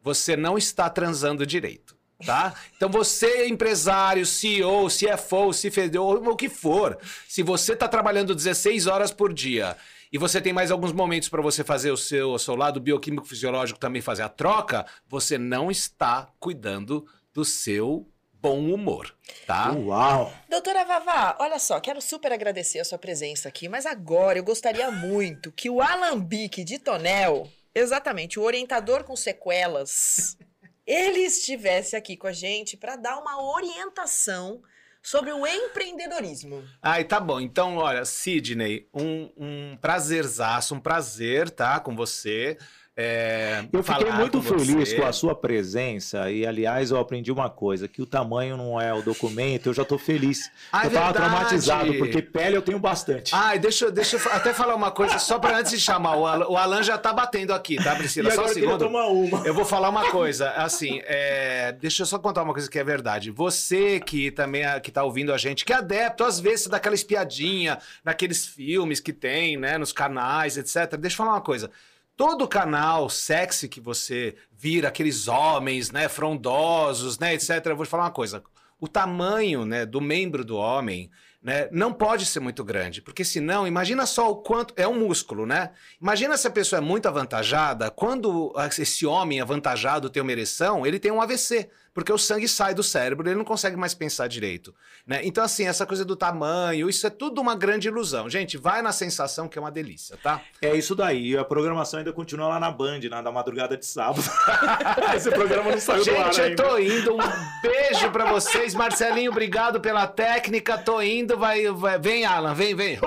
você não está transando direito. Tá? Então você, empresário, CEO, CFO, CFO, o que for, se você está trabalhando 16 horas por dia e você tem mais alguns momentos para você fazer o seu, o seu lado bioquímico fisiológico também fazer a troca, você não está cuidando do seu bom humor, tá?
Uau!
Doutora Vavá, olha só, quero super agradecer a sua presença aqui, mas agora eu gostaria muito que o Alambique de Tonel Exatamente, o orientador com sequelas, ele estivesse aqui com a gente para dar uma orientação sobre o empreendedorismo.
Ai, tá bom. Então, olha, Sidney, um, um prazerzaço, um prazer, tá, com você. É,
eu fiquei muito com feliz você. com a sua presença e, aliás, eu aprendi uma coisa, que o tamanho não é o documento, eu já estou feliz. Ah, eu estava traumatizado, porque pele eu tenho bastante.
Ai, deixa, deixa eu até falar uma coisa, só para antes de chamar, o Alan, o Alan já está batendo aqui, tá, Priscila?
E
só um segundo.
Uma.
Eu vou falar uma coisa, assim, é, deixa eu só contar uma coisa que é verdade. Você que também que tá ouvindo a gente, que é adepto, às vezes, daquela espiadinha, naqueles filmes que tem, né, nos canais, etc. Deixa eu falar uma coisa. Todo canal sexy que você vira, aqueles homens, né, frondosos, né, etc. Eu vou te falar uma coisa. O tamanho, né, do membro do homem, né, não pode ser muito grande, porque senão, imagina só o quanto é um músculo, né? Imagina se a pessoa é muito avantajada, quando esse homem avantajado tem uma ereção, ele tem um AVC. Porque o sangue sai do cérebro, ele não consegue mais pensar direito. Né? Então, assim, essa coisa do tamanho, isso é tudo uma grande ilusão. Gente, vai na sensação que é uma delícia, tá?
É isso daí. A programação ainda continua lá na Band, na da madrugada de sábado. Esse programa não saiu
Gente,
do ar
eu
ainda.
tô indo. Um beijo pra vocês. Marcelinho, obrigado pela técnica. Tô indo. Vai, vai- vem, Alan, vem, vem.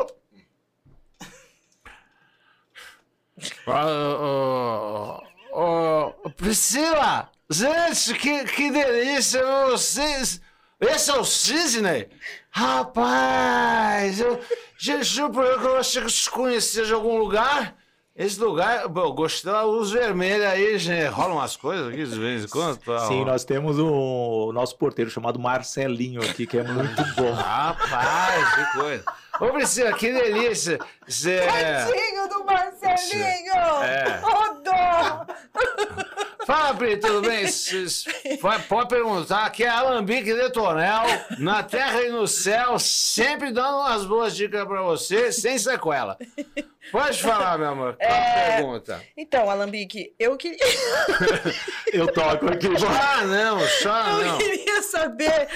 Ô, ô, ô, Priscila! Gente, que, que delícia! Vocês. Esse é o Cisne? Rapaz! Eu, gente, que eu achei que eu te conhecia de algum lugar. Esse lugar, bom, eu gostei da luz vermelha aí, gente. Rolam umas coisas aqui de vez em quando. tá?
Sim, nós temos o nosso porteiro chamado Marcelinho aqui, que é muito bom.
Rapaz, que coisa. Ô, Priscila, que delícia. Cê...
Tadinho do Marcelinho!
É.
Ô,
Fala, Pri, tudo bem? Pode, perguntar. Aqui é Alambique de Tonel, na terra e no céu, sempre dando umas boas dicas pra você, sem sequela. Pode falar, meu amor. Qual a
É.
pergunta?
Então, Alambique, eu queria,
Eu toco aqui.
Ah, não, só
eu
não.
queria saber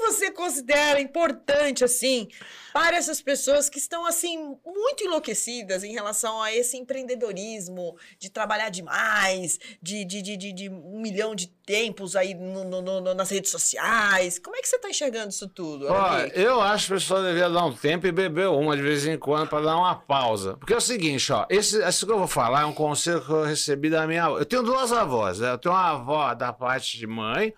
que, você considera importante, assim, para essas pessoas que estão, assim, muito enlouquecidas em relação a esse empreendedorismo, de trabalhar demais, de, de, de, de, de um milhão de tempos aí no- no- no- nas redes sociais. Como é que você está enxergando isso tudo, Alambique?
eu acho que a pessoa devia dar um tempo e beber uma de vez em quando para dar uma pausa. Porque é o seguinte, ó, esse, isso que eu vou falar é um conselho que eu recebi da minha avó. Eu tenho duas avós, né? Eu tenho uma avó da parte de mãe,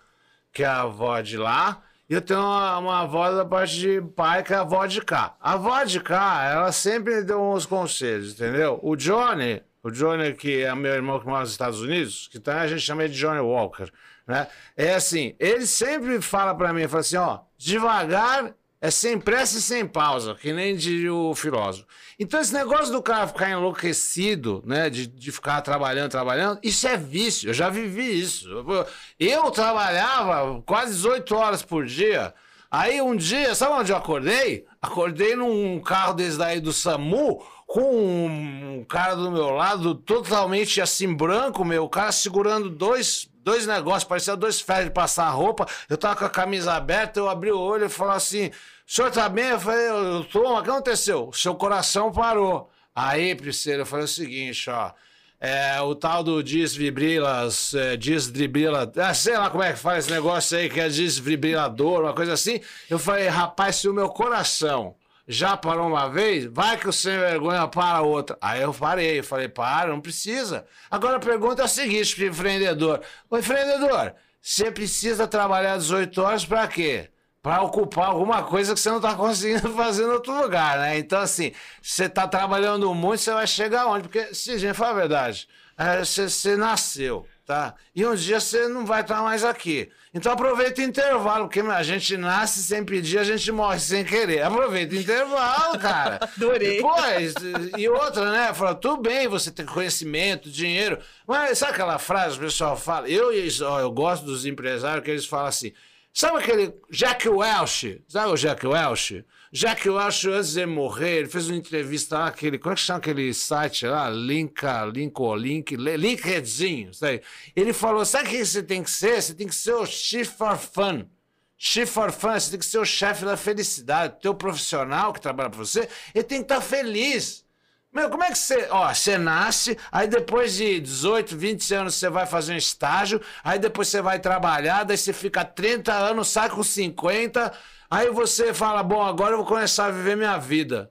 que é a avó de lá, eu tenho uma, uma avó da parte de pai, que é a avó de cá. A avó de cá, ela sempre me deu uns conselhos, entendeu? O Johnny, o Johnny, que é meu irmão que mora nos Estados Unidos, que também a gente chama ele de Johnny Walker, né? É assim, ele sempre fala pra mim, fala assim, ó, devagar é sem pressa e sem pausa, que nem diria o filósofo. Então, esse negócio do cara ficar enlouquecido, né? De, de ficar trabalhando, trabalhando, isso é vício. Eu já vivi isso. Eu, trabalhava quase 18 horas por dia. Aí um dia, sabe onde eu acordei? Acordei num carro desse daí do SAMU, com um, um cara do meu lado, totalmente assim, branco, meu, o cara segurando dois, dois negócios, parecia dois ferros de passar roupa. Eu tava com a camisa aberta, eu abri o olho e falei assim: o senhor tá bem? Eu falei, o que aconteceu? Seu coração parou. Aí, Priscila, eu falei o seguinte, ó. É, o tal do desvibrilas, é, desdribila, ah, sei lá como é que fala esse negócio aí, que é desfibrilador, uma coisa assim. Eu falei, rapaz, se o meu coração já parou uma vez, vai que o sem vergonha para outra. Aí eu parei, eu falei, para, não precisa. Agora a pergunta é a seguinte pro empreendedor: Ô empreendedor, você precisa trabalhar 18 horas para quê? Para ocupar alguma coisa que você não está conseguindo fazer em outro lugar, né? Então, assim, você está trabalhando muito, você vai chegar onde? Porque, se gente, fala a verdade, é, você, você nasceu, tá? E um dia você não vai estar mais aqui. Então aproveita o intervalo, porque a gente nasce sem pedir, a gente morre sem querer. Aproveita o intervalo, cara.
Adorei.
Depois, e outra, né? Fala, tudo bem você ter conhecimento, dinheiro, mas sabe aquela frase que o pessoal fala? Eu, ó, eu gosto dos empresários que eles falam assim. Sabe aquele Jack Welch? Sabe o Jack Welch? Jack Welch, antes de morrer, ele fez uma entrevista lá, aquele, como é que chama aquele site lá? Linka, Linko, Link, LinkedIn, sabe? Ele falou, sabe o que você tem que ser? Você tem que ser o Chief for Fun. Chief for Fun, você tem que ser o chefe da felicidade. O teu profissional que trabalha para você, ele tem que estar feliz. Meu, como é que você. Ó, você nasce, aí depois de 18, 20 anos você vai fazer um estágio, aí depois você vai trabalhar, daí você fica 30 anos, sai com 50, aí você fala: bom, agora eu vou começar a viver minha vida.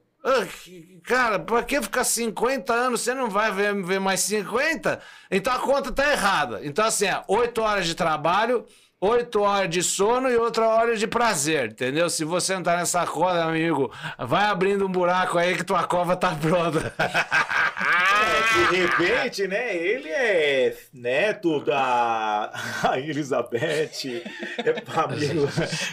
Cara, pra que ficar 50 anos? Você não vai ver, ver mais 50? Então a conta tá errada. Então, assim, é 8 horas de trabalho, 8 horas de sono e outra hora de prazer, entendeu? Se você não tá nessa corda, amigo, vai abrindo um buraco aí que tua cova tá pronta.
É, de repente, né? Ele é neto da Rainha Elizabeth, é amigo,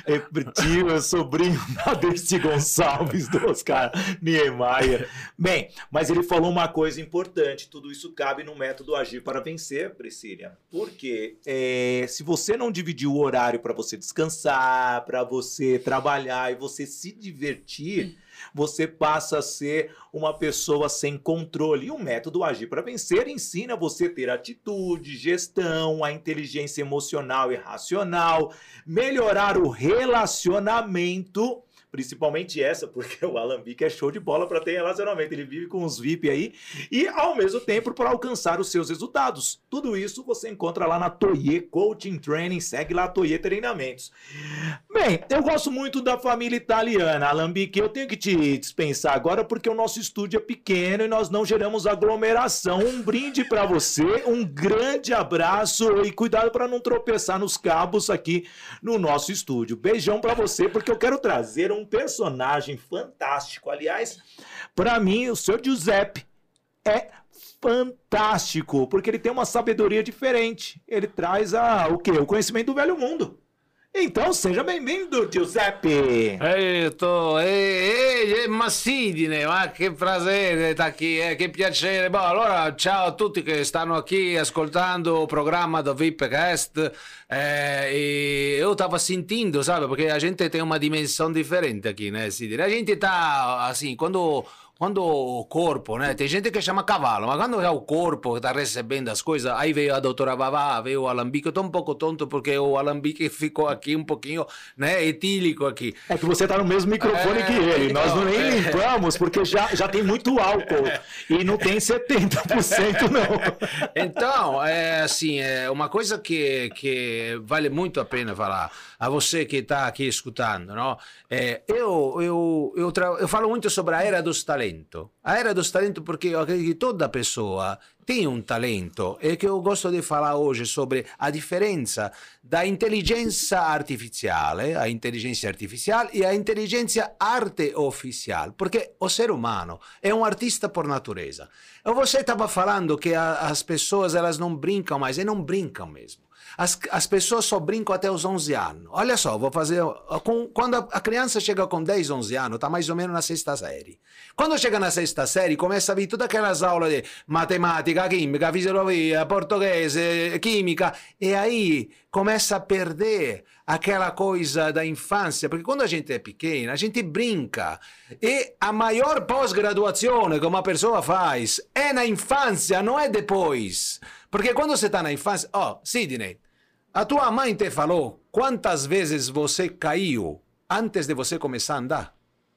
é tio, é sobrinho da Dercy Gonçalves, do Oscar Niemeyer. Bem, mas ele falou uma coisa importante: tudo isso cabe no método Agir para Vencer, Priscila. Porque é, se você não dividir o horário para você descansar, para você trabalhar e você se divertir, você passa a ser uma pessoa sem controle. Ali, o método Agir para Vencer ensina você ter atitude, gestão, a inteligência emocional e racional, melhorar o relacionamento Principalmente essa, porque o Alambique é show de bola para ter relacionamento. Ele vive com os VIP aí e, ao mesmo tempo, para alcançar os seus resultados. Tudo isso você encontra lá na Toye Coaching Training. Segue lá a Toye Treinamentos. Bem, eu gosto muito da família italiana, Alambique. Eu tenho que te dispensar agora porque o nosso estúdio é pequeno e nós não geramos aglomeração. Um brinde para você, um grande abraço e cuidado para não tropeçar nos cabos aqui no nosso estúdio. Beijão para você porque eu quero trazer um um personagem fantástico. Aliás, para mim, o senhor Giuseppe é fantástico, porque ele tem uma sabedoria diferente. Ele traz a, o quê? O conhecimento do velho mundo. Então, seja bem-vindo, Giuseppe!
Eito, ehi, Massidine, ma che prazer estar aqui, eh, che piacere. Bom, allora, ciao a tutti che stanno aqui ascoltando o programma do VIPcast. Eh, e eu tava sentindo, sabe, porque a gente tem uma dimensão diferente aqui, né, Sidney? A gente tá, assim, quando quando o corpo, né? Tem gente que chama cavalo, mas quando é o corpo que está recebendo as coisas, aí veio a doutora Vavá, veio o Alambique. Eu estou um pouco tonto porque o Alambique ficou aqui um pouquinho, né? Etílico aqui.
É que você está no mesmo microfone é, que ele. Nós não nem é. limpamos porque já, já tem muito álcool e não tem 70% não.
Então, é assim, é uma coisa que, que vale muito a pena falar a você que está aqui escutando, não? É, eu, eu, eu, eu falo muito sobre a era dos talentos. A era dos talentos porque eu acredito que toda pessoa tem um talento e que eu gosto de falar hoje sobre a diferença da inteligência artificial, a inteligência artificial e a inteligência artificial, porque o ser humano é um artista por natureza. Você estava falando que as pessoas elas não brincam mais e não brincam mesmo. As, as pessoas só brincam até os 11 anos. Olha só, vou fazer. Com, quando a, criança chega com 10, 11 anos, está mais ou menos na sexta série. Quando chega na sexta série, começa a vir todas aquelas aulas de matemática, química, fisiologia, português, química, e aí começa a perder aquela coisa da infância, porque quando a gente é pequena, a gente brinca. E a maior pós-graduazione que uma pessoa faz é na infância, não é depois. Porque quando você está na infância. Ó, oh, Sidney, a tua mãe te falou quantas vezes você caiu antes de você começar a andar?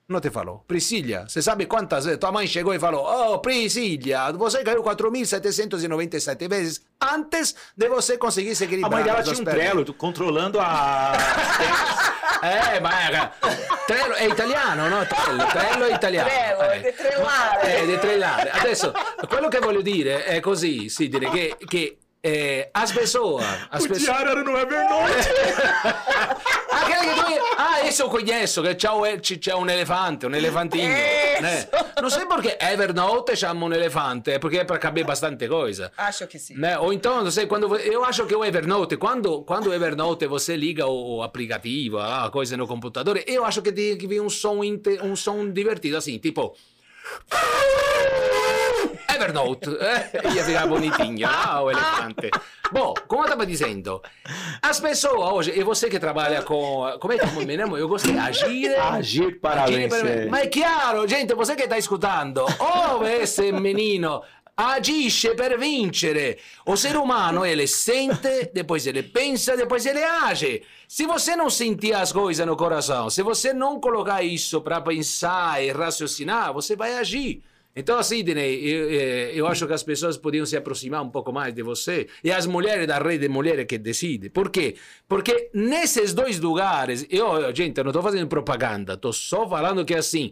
Não te falou. Priscila, você sabe quantas vezes tua mãe chegou e falou: Oh, Priscila, você caiu 4.797 vezes antes de você conseguir se equilibrar.
A mãe dela tinha um trelo controlando a.
eh, ma era... Trello è italiano, no? Trello, trello è italiano.
Trello,
eh.
di trellare.
Eh, di trellare. Adesso, quello che voglio dire è così, sì, dire che, che é, as pessoas. As
o
pessoas...
diário era no Evernote.
Aquele que tu... Ah, esse eu conheço, que c'è un, c'è un elefante, un elefantinho. Né? Não sei porque Evernote chama um elefante, é porque é para caber bastante coisa.
Acho que sim.
Né? Ou então, não sei, quando eu acho que o Evernote, quando, quando o Evernote você liga o, o aplicativo, a coisa no computador, eu acho que tem que vir um som, um som divertido, assim, tipo... Evernote, eh? ia ficar bonitinho, ah, o elefante. Bom, como eu estava dizendo, as pessoas hoje, e você que trabalha com. Como é que me lembro? Eu gostei, agir.
Agir para agir vencer.
Mas é claro, gente, você que está escutando, ouve esse menino agisce per vincere. O ser humano, ele sente, depois ele pensa, depois ele age. Se você não sentir as coisas no coração, se você não colocar isso para pensar e raciocinar, você vai agir. Então, Sidney, eu, eu acho que as pessoas podiam se aproximar um pouco mais de você e as mulheres da rede de mulheres que decidem. Por quê? Porque nesses dois lugares, eu, gente, não estou fazendo propaganda, estou só falando que assim,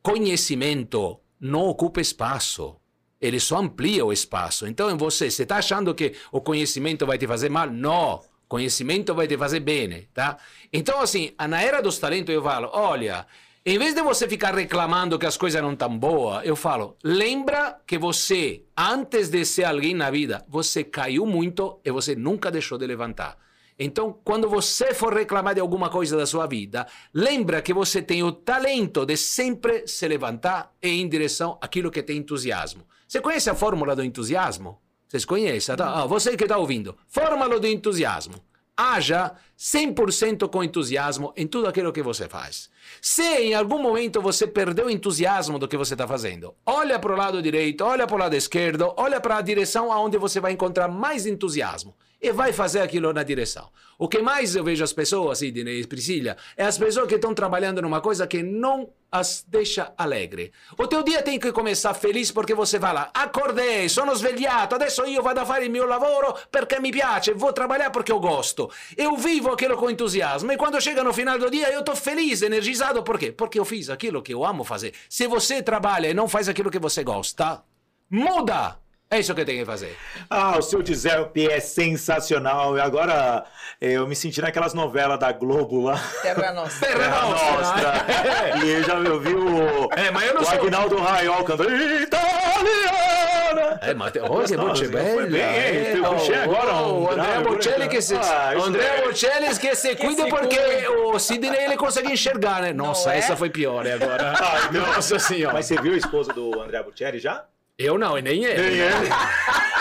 conhecimento não ocupa espaço. Ele só amplia o espaço. Então, em você, você está achando que o conhecimento vai te fazer mal? Não. Conhecimento vai te fazer bem, tá? Então, assim, na era dos talentos eu falo, olha, em vez de você ficar reclamando que as coisas não estão boas, eu falo: lembra que você, antes de ser alguém na vida, você caiu muito e você nunca deixou de levantar. Então, quando você for reclamar de alguma coisa da sua vida, lembra que você tem o talento de sempre se levantar e ir em direção àquilo que tem entusiasmo. Você conhece a fórmula do entusiasmo? Vocês conhecem? Tá? Ah, você que está ouvindo. Fórmula do entusiasmo. Haja 100% com entusiasmo em tudo aquilo que você faz. Se em algum momento você perdeu o entusiasmo do que você está fazendo, olha para o lado direito, olha para o lado esquerdo, olha para a direção aonde você vai encontrar mais entusiasmo e vai fazer aquilo na direção. O que mais eu vejo as pessoas, Sidney e Priscila, é as pessoas que estão trabalhando numa coisa que não as deixa alegre. O teu dia tem que começar feliz porque você vai lá, acordei, sono svegliato, adesso io vado a fare il mio lavoro perché mi piace, vou trabalhar porque eu gosto. Eu vivo aquilo com entusiasmo e quando chega no final do dia eu estou feliz, energizado, por quê? Porque eu fiz aquilo que eu amo fazer. Se você trabalha e não faz aquilo que você gosta, muda! É isso que tem que fazer.
Ah, o seu Giuseppe é sensacional. E agora eu me senti naquelas novelas da Globo lá.
Terra Nossa.
Terra Nostra.
É. E eu já ouvi o,
É, mas eu não
o
sou-
Agnaldo Raiol cantando Italiana.
É, che voce
Foi
bella.
bem,
eh.
hein? Puxei agora
o Andrea
grave,
Bocelli che se,
Ah, isso
Andrea
é.
Bocelli che se cuida
se
porque
cuida.
o Sidney ele consegue enxergar, né? Nossa,
é?
essa foi pior agora. Nossa senhora.
Mas você viu a esposa do André Bocelli já?
Eu não, e nem ele.
Nem ele.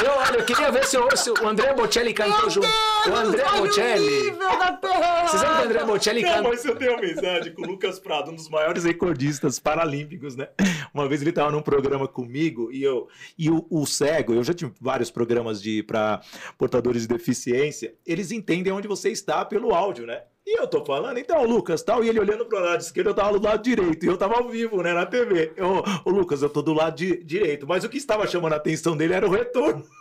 Eu, olha, eu queria ver se o, se o Andrea Bocelli cantou junto. O Andrea Bocelli. Você sabe que o Andrea Bocelli
Não,
canta.
mas eu tenho amizade com o Lucas Prado, um dos maiores recordistas paralímpicos, né? Uma vez ele estava num programa comigo e eu e o, o cego, eu já tive vários programas de para portadores de deficiência, eles entendem onde você está pelo áudio, né? E eu tô falando, então, Lucas, tal, e ele olhando pro lado esquerdo, eu tava do lado direito, e eu tava ao vivo, né, na TV. Eu, ô, Lucas, eu tô do lado di- direito, mas o que estava chamando a atenção dele era o retorno.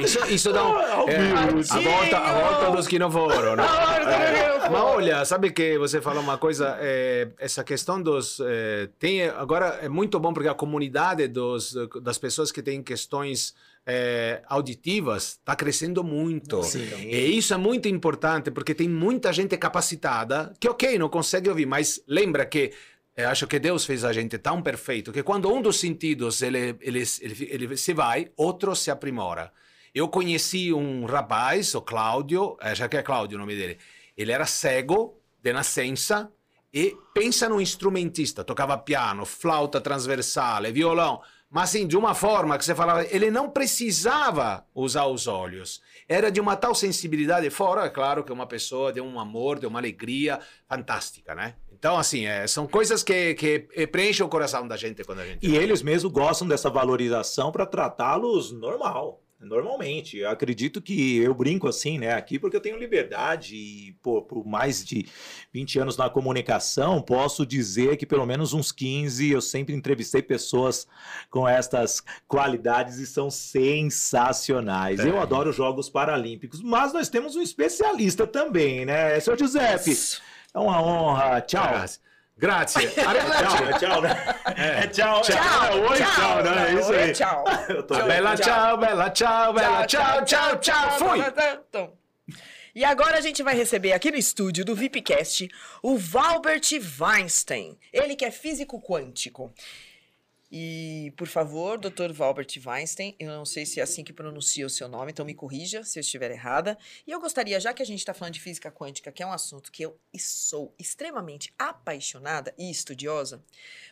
Isso, isso dá um,
Ao
é, a, volta, a volta dos que não foram, né? É, mas olha, sabe que você falou uma coisa, é, essa questão dos é, tem agora é muito bom porque a comunidade dos, das pessoas que têm questões é, auditivas está crescendo muito.
Sim.
E isso é muito importante porque tem muita gente capacitada que, ok, não consegue ouvir, mas lembra que eu acho que Deus fez a gente tão perfeito que quando um dos sentidos ele, ele, ele, ele se vai, outro se aprimora. Eu conheci um rapaz, o Cláudio, eh, já que é Cláudio o nome dele, ele era cego de nascença e pensa num instrumentista, tocava piano, flauta transversale, violão, mas assim, de uma forma que você falava, ele não precisava usar os olhos. Era de uma tal sensibilidade fora, é claro que uma pessoa de um amor, de uma alegria fantástica, né? Então, assim, é, são coisas que, que preenchem o coração da gente quando a gente...
E eles mesmos gostam dessa valorização para tratá-los normal, normalmente. Eu acredito que eu brinco assim, né, aqui porque eu tenho liberdade e pô, por mais de 20 anos na comunicação, posso dizer que pelo menos uns 15 eu sempre entrevistei pessoas com estas qualidades e são sensacionais.
É.
Eu adoro os Jogos Paralímpicos, mas nós temos um especialista também, né, seu Giuseppe? É uma honra. Tchau.
Grazie. Arrivederci.
é tchau, né? É tchau,
Tchau,
é, oi, tchau, né? É isso
Oi,
aí.
Tchau.
Eu tô
Bella ciao, bella ciao, bella ciao, ciao, ciao. Fui.
E agora a gente vai receber aqui no estúdio do VIPcast o Valbert Weinstein. Ele que é físico quântico. E, por favor, Dr. Valbert Weinstein, eu não sei se é assim que pronuncia o seu nome, então me corrija se eu estiver errada. E eu gostaria, já que a gente está falando de física quântica, que é um assunto que eu sou extremamente apaixonada e estudiosa,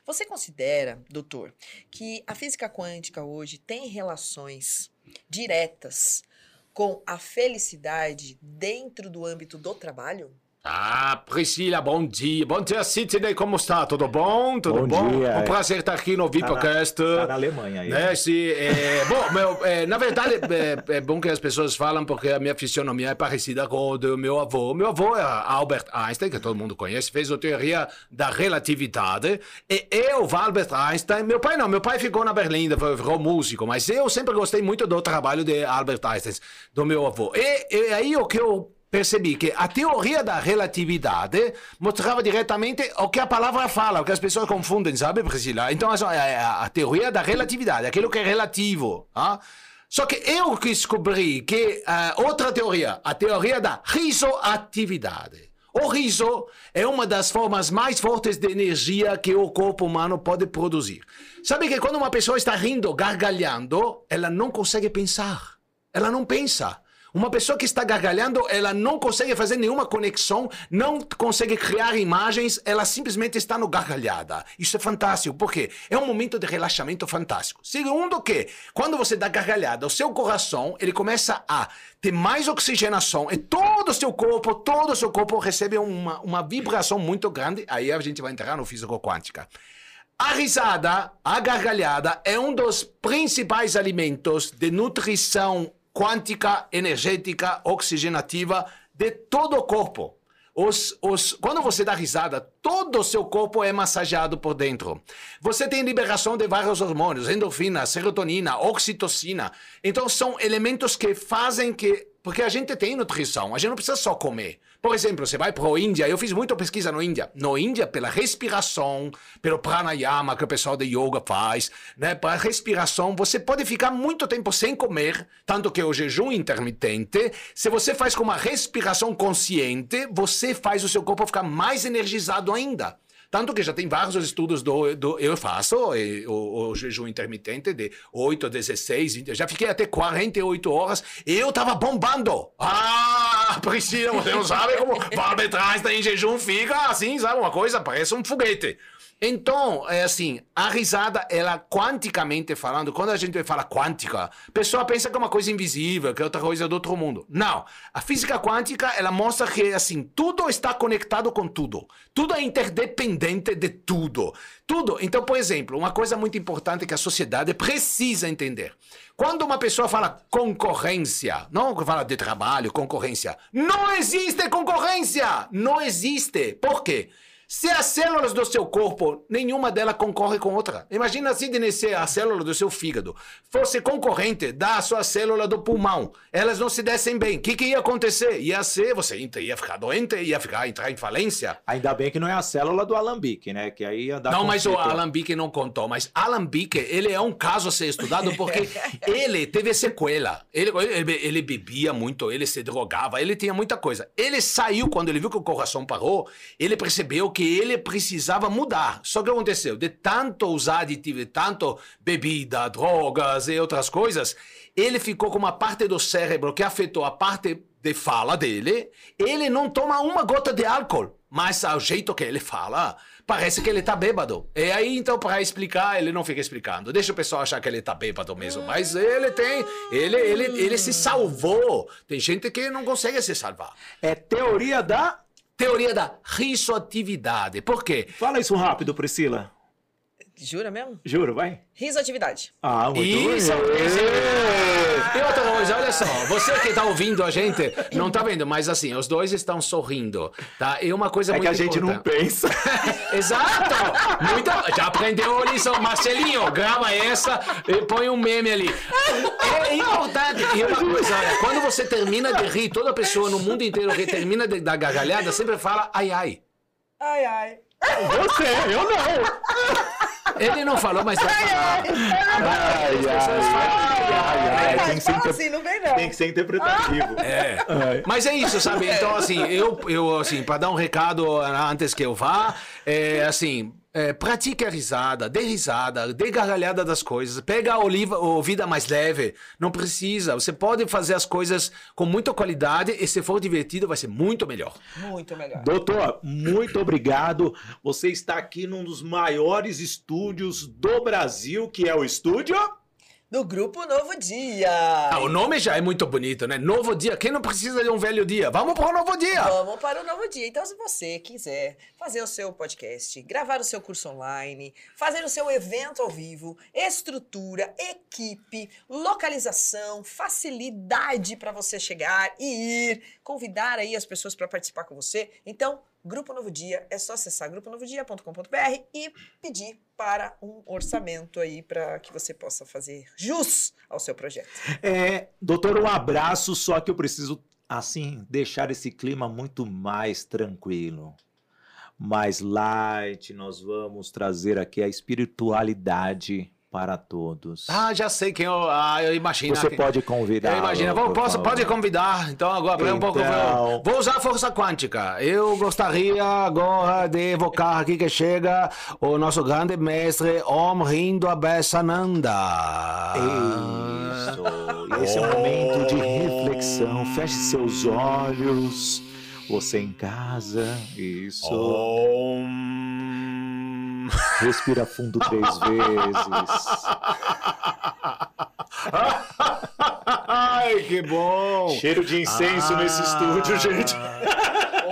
você considera, doutor, que a física quântica hoje tem relações diretas com a felicidade dentro do âmbito do trabalho?
Ah, Priscila, bom dia. Bom dia, Sidney, como está? Tudo bom? Tudo
Bom
bom?
dia.
Um prazer estar aqui no VIPcast.
Tá na Alemanha aí.
Né, é, bom, meu, é, na verdade, é, é bom que as pessoas falam porque a minha fisionomia é parecida com o do meu avô. Meu avô é Albert Einstein, que todo mundo conhece, fez a teoria da relatividade. E eu, Albert Einstein, meu pai não, meu pai ficou na Berlim, foi- ficou músico, mas eu sempre gostei muito do trabalho de Albert Einstein, do meu avô. E, e aí o que eu percebi que a teoria da relatividade mostrava diretamente o que a palavra fala, o que as pessoas confundem, sabe, Priscila? Então, a, a, a teoria da relatividade, aquilo que é relativo. ah? Só que eu descobri que ah, outra teoria, a teoria da risoatividade. O riso é uma das formas mais fortes de energia que o corpo humano pode produzir. Sabe que quando uma pessoa está rindo, gargalhando, ela não consegue pensar. Ela não pensa. Uma pessoa que está gargalhando, ela não consegue fazer nenhuma conexão, não consegue criar imagens, ela simplesmente está no gargalhada. Isso é fantástico, porque é um momento de relaxamento fantástico. Segundo que, quando você dá gargalhada, o seu coração, ele começa a ter mais oxigenação e todo o seu corpo, todo o seu corpo recebe uma, uma vibração muito grande. Aí a gente vai entrar no físico quântica. A risada, a gargalhada é um dos principais alimentos de nutrição quântica, energética, oxigenativa de todo o corpo. Os, os, quando você dá risada, todo o seu corpo é massageado por dentro. Você tem liberação de vários hormônios, endorfina, serotonina, oxitocina. Então são elementos que fazem que porque a gente tem nutrição, a gente não precisa só comer. Por exemplo, você vai para a Índia, eu fiz muita pesquisa no Índia. No Índia, pela respiração, pelo pranayama que o pessoal de yoga faz, né? Para respiração, você pode ficar muito tempo sem comer, tanto que o jejum intermitente, se você faz com uma respiração consciente, você faz o seu corpo ficar mais energizado ainda. Tanto que já tem vários estudos do. do eu faço e, o, o, jejum intermitente de 8, 16, 20, já fiquei até 48 horas e eu tava bombando. Ah, Priscila, você não sabe como para trás em jejum fica assim, sabe? Uma coisa, parece um foguete. Então, é assim, a risada, ela quanticamente falando, quando a gente fala quântica, a pessoa pensa que é uma coisa invisível, que é outra coisa do outro mundo. Não. A física quântica, ela mostra que, assim, tudo está conectado com tudo. Tudo é interdependente de tudo. Tudo. Então, por exemplo, uma coisa muito importante que a sociedade precisa entender. Quando uma pessoa fala concorrência, não fala de trabalho, concorrência, não existe concorrência! Não existe. Por quê? Se as células do seu corpo, nenhuma delas concorre com outra. Imagina se se a célula do seu fígado fosse concorrente da sua célula do pulmão. Elas não se dessem bem. O que, que ia acontecer? Ia ser, você ia ficar doente, ia ficar, entrar em falência.
Ainda bem que não é a célula do alambique, né? Que aí ia dar
Não, mas o alambique não contou. Mas alambique, ele é um caso a ser estudado porque ele teve sequela. Ele, ele, ele bebia muito, ele se drogava, ele tinha muita coisa. Ele saiu, quando ele viu que o coração parou, ele percebeu que que ele precisava mudar. Só que aconteceu, de tanto usar aditivo, de tanto bebida, drogas e outras coisas, ele ficou com uma parte do cérebro que afetou a parte de fala dele. Ele não toma uma gota de álcool, mas ao jeito que ele fala, parece que ele tá bêbado. E aí, então, para explicar, ele não fica explicando. Deixa o pessoal achar que ele tá bêbado mesmo. Mas ele tem. Ele, ele, ele se salvou. Tem gente que não consegue se salvar.
É teoria da
Teoria da risoatividade. Por quê?
Fala isso rápido, Priscila.
Jura mesmo?
Juro, vai.
Risoatividade.
Ah, muito
Isso, é. E outra coisa, olha só, você que está ouvindo a gente, não está vendo, mas assim, os dois estão sorrindo, tá? E uma coisa
é
muito
que a gente
importante.
não pensa.
Exato! Muito, já aprendeu a lição. Marcelinho, grava essa e põe um meme ali. É importante. E uma coisa, olha, quando você termina de rir, toda pessoa no mundo inteiro que termina de dar gargalhada sempre fala ai ai.
Ai, ai.
Você, eu não.
Ele não falou, mas vai falar.
Ai, ai, ai, ai, tem que ser inter-
assim, não vem não.
Tem que ser interpretativo.
É.
Ai.
Mas é isso, sabe? Então, assim, eu, eu assim, para dar um recado antes que eu vá, é assim. É, pratique a risada, dê risada, dê gargalhada das coisas, pega a oliva, o vida mais leve, não precisa. Você pode fazer as coisas com muita qualidade e se for divertido vai ser muito melhor.
Muito melhor.
Doutor, muito obrigado. Você está aqui num dos maiores estúdios do Brasil, que é o estúdio.
Do Grupo Novo Dia.
Ah, o nome já é muito bonito, né? Novo dia, quem não precisa de um velho dia? Vamos para o novo dia!
Vamos para o novo dia. Então, se você quiser fazer o seu podcast, gravar o seu curso online, fazer o seu evento ao vivo, estrutura, equipe, localização, facilidade para você chegar e ir, convidar aí as pessoas para participar com você, então Grupo Novo Dia, é só acessar gruponovodia.com.br e pedir para um orçamento aí para que você possa fazer jus ao seu projeto.
É, doutor, um abraço, só que eu preciso, assim, deixar esse clima muito mais tranquilo. Mais light, nós vamos trazer aqui a espiritualidade para todos.
Ah, já sei quem eu. Ah, eu imagino.
Você pode convidar.
Eu imagino. Vou, posso, pode convidar. Então, agora, então... um pouco. Vou, vou, usar a força quântica. Eu gostaria agora de evocar aqui que chega o nosso grande mestre Om Rindo Abessananda.
Isso. Esse é um momento de reflexão. Feche seus olhos. Você em casa. Isso. Om. Respira fundo três vezes.
Ai, que bom!
Cheiro de incenso ah, nesse estúdio, gente.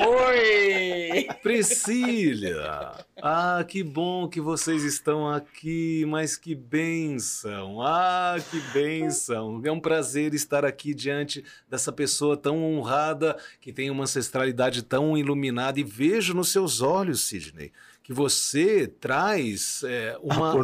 Oi! Priscila! Ah, que bom que vocês estão aqui, mas que benção! Ah, que benção! É um prazer estar aqui diante dessa pessoa tão honrada, que tem uma ancestralidade tão iluminada, e vejo nos seus olhos, Sidney, que você traz é, uma,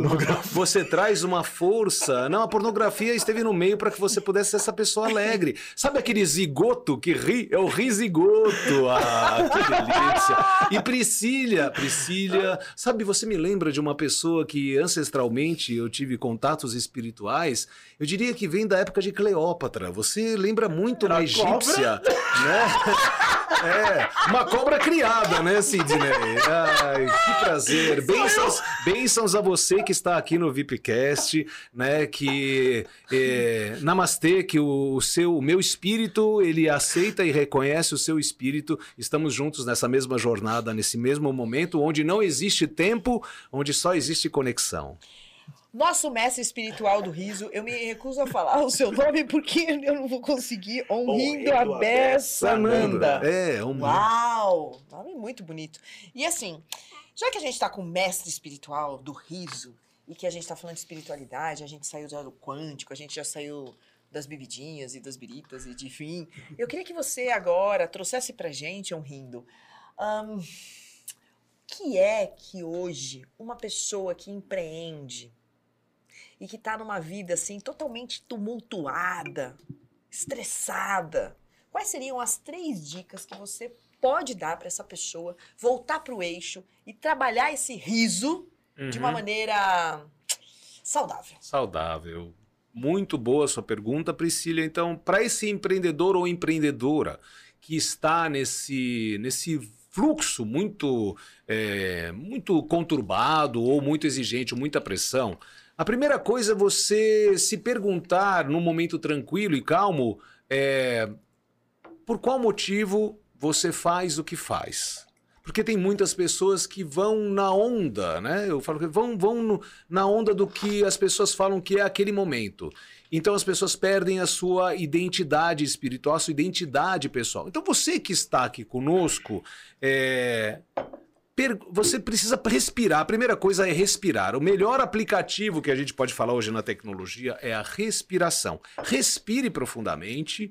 você traz uma força. Não, a pornografia esteve no meio para que você pudesse ser essa pessoa alegre. Sabe aquele zigoto que ri? É o rizigoto. Ah, que delícia. E Priscila, Priscila, sabe, você me lembra de uma pessoa que ancestralmente eu tive contatos espirituais. Eu diria que vem da época de Cleópatra. Você lembra muito uma egípcia, né? É, uma cobra criada, né, Sidney? Ai, que prazer. Bênçãos, bênçãos a você que está aqui no VIPcast, né? Que é, namastê, que o, o, seu, o meu espírito, ele aceita e reconhece o seu espírito. Estamos juntos nessa mesma jornada, nesse mesmo momento, onde não existe tempo, onde só existe conexão.
Nosso mestre espiritual do riso, eu me recuso a falar o seu nome porque eu não vou conseguir. Honrindo a Beça Nanda.
É, um
Uau! Nome muito bonito. E assim, já que a gente está com o mestre espiritual do riso e que a gente está falando de espiritualidade, a gente saiu do quântico, a gente já saiu das bebidinhas e das biritas e de fim. Eu queria que você agora trouxesse pra gente, um, o que é que hoje uma pessoa que empreende e que está numa vida assim totalmente tumultuada, estressada, quais seriam as três dicas que você pode dar para essa pessoa voltar para o eixo e trabalhar esse riso uhum. de uma uhum. maneira saudável?
Saudável. Muito boa a sua pergunta, Priscila. Então, para esse empreendedor ou empreendedora que está nesse, nesse fluxo muito, é, muito conturbado ou muito exigente, muita pressão, a primeira coisa é você se perguntar num momento tranquilo e calmo é, por qual motivo você faz o que faz. Porque tem muitas pessoas que vão na onda, né? Eu falo que vão, vão no, na onda do que as pessoas falam que é aquele momento. Então as pessoas perdem a sua identidade espiritual, a sua identidade pessoal. Então você que está aqui conosco, é, você precisa respirar. A primeira coisa é respirar. O melhor aplicativo que a gente pode falar hoje na tecnologia é a respiração. Respire profundamente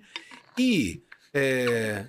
e é,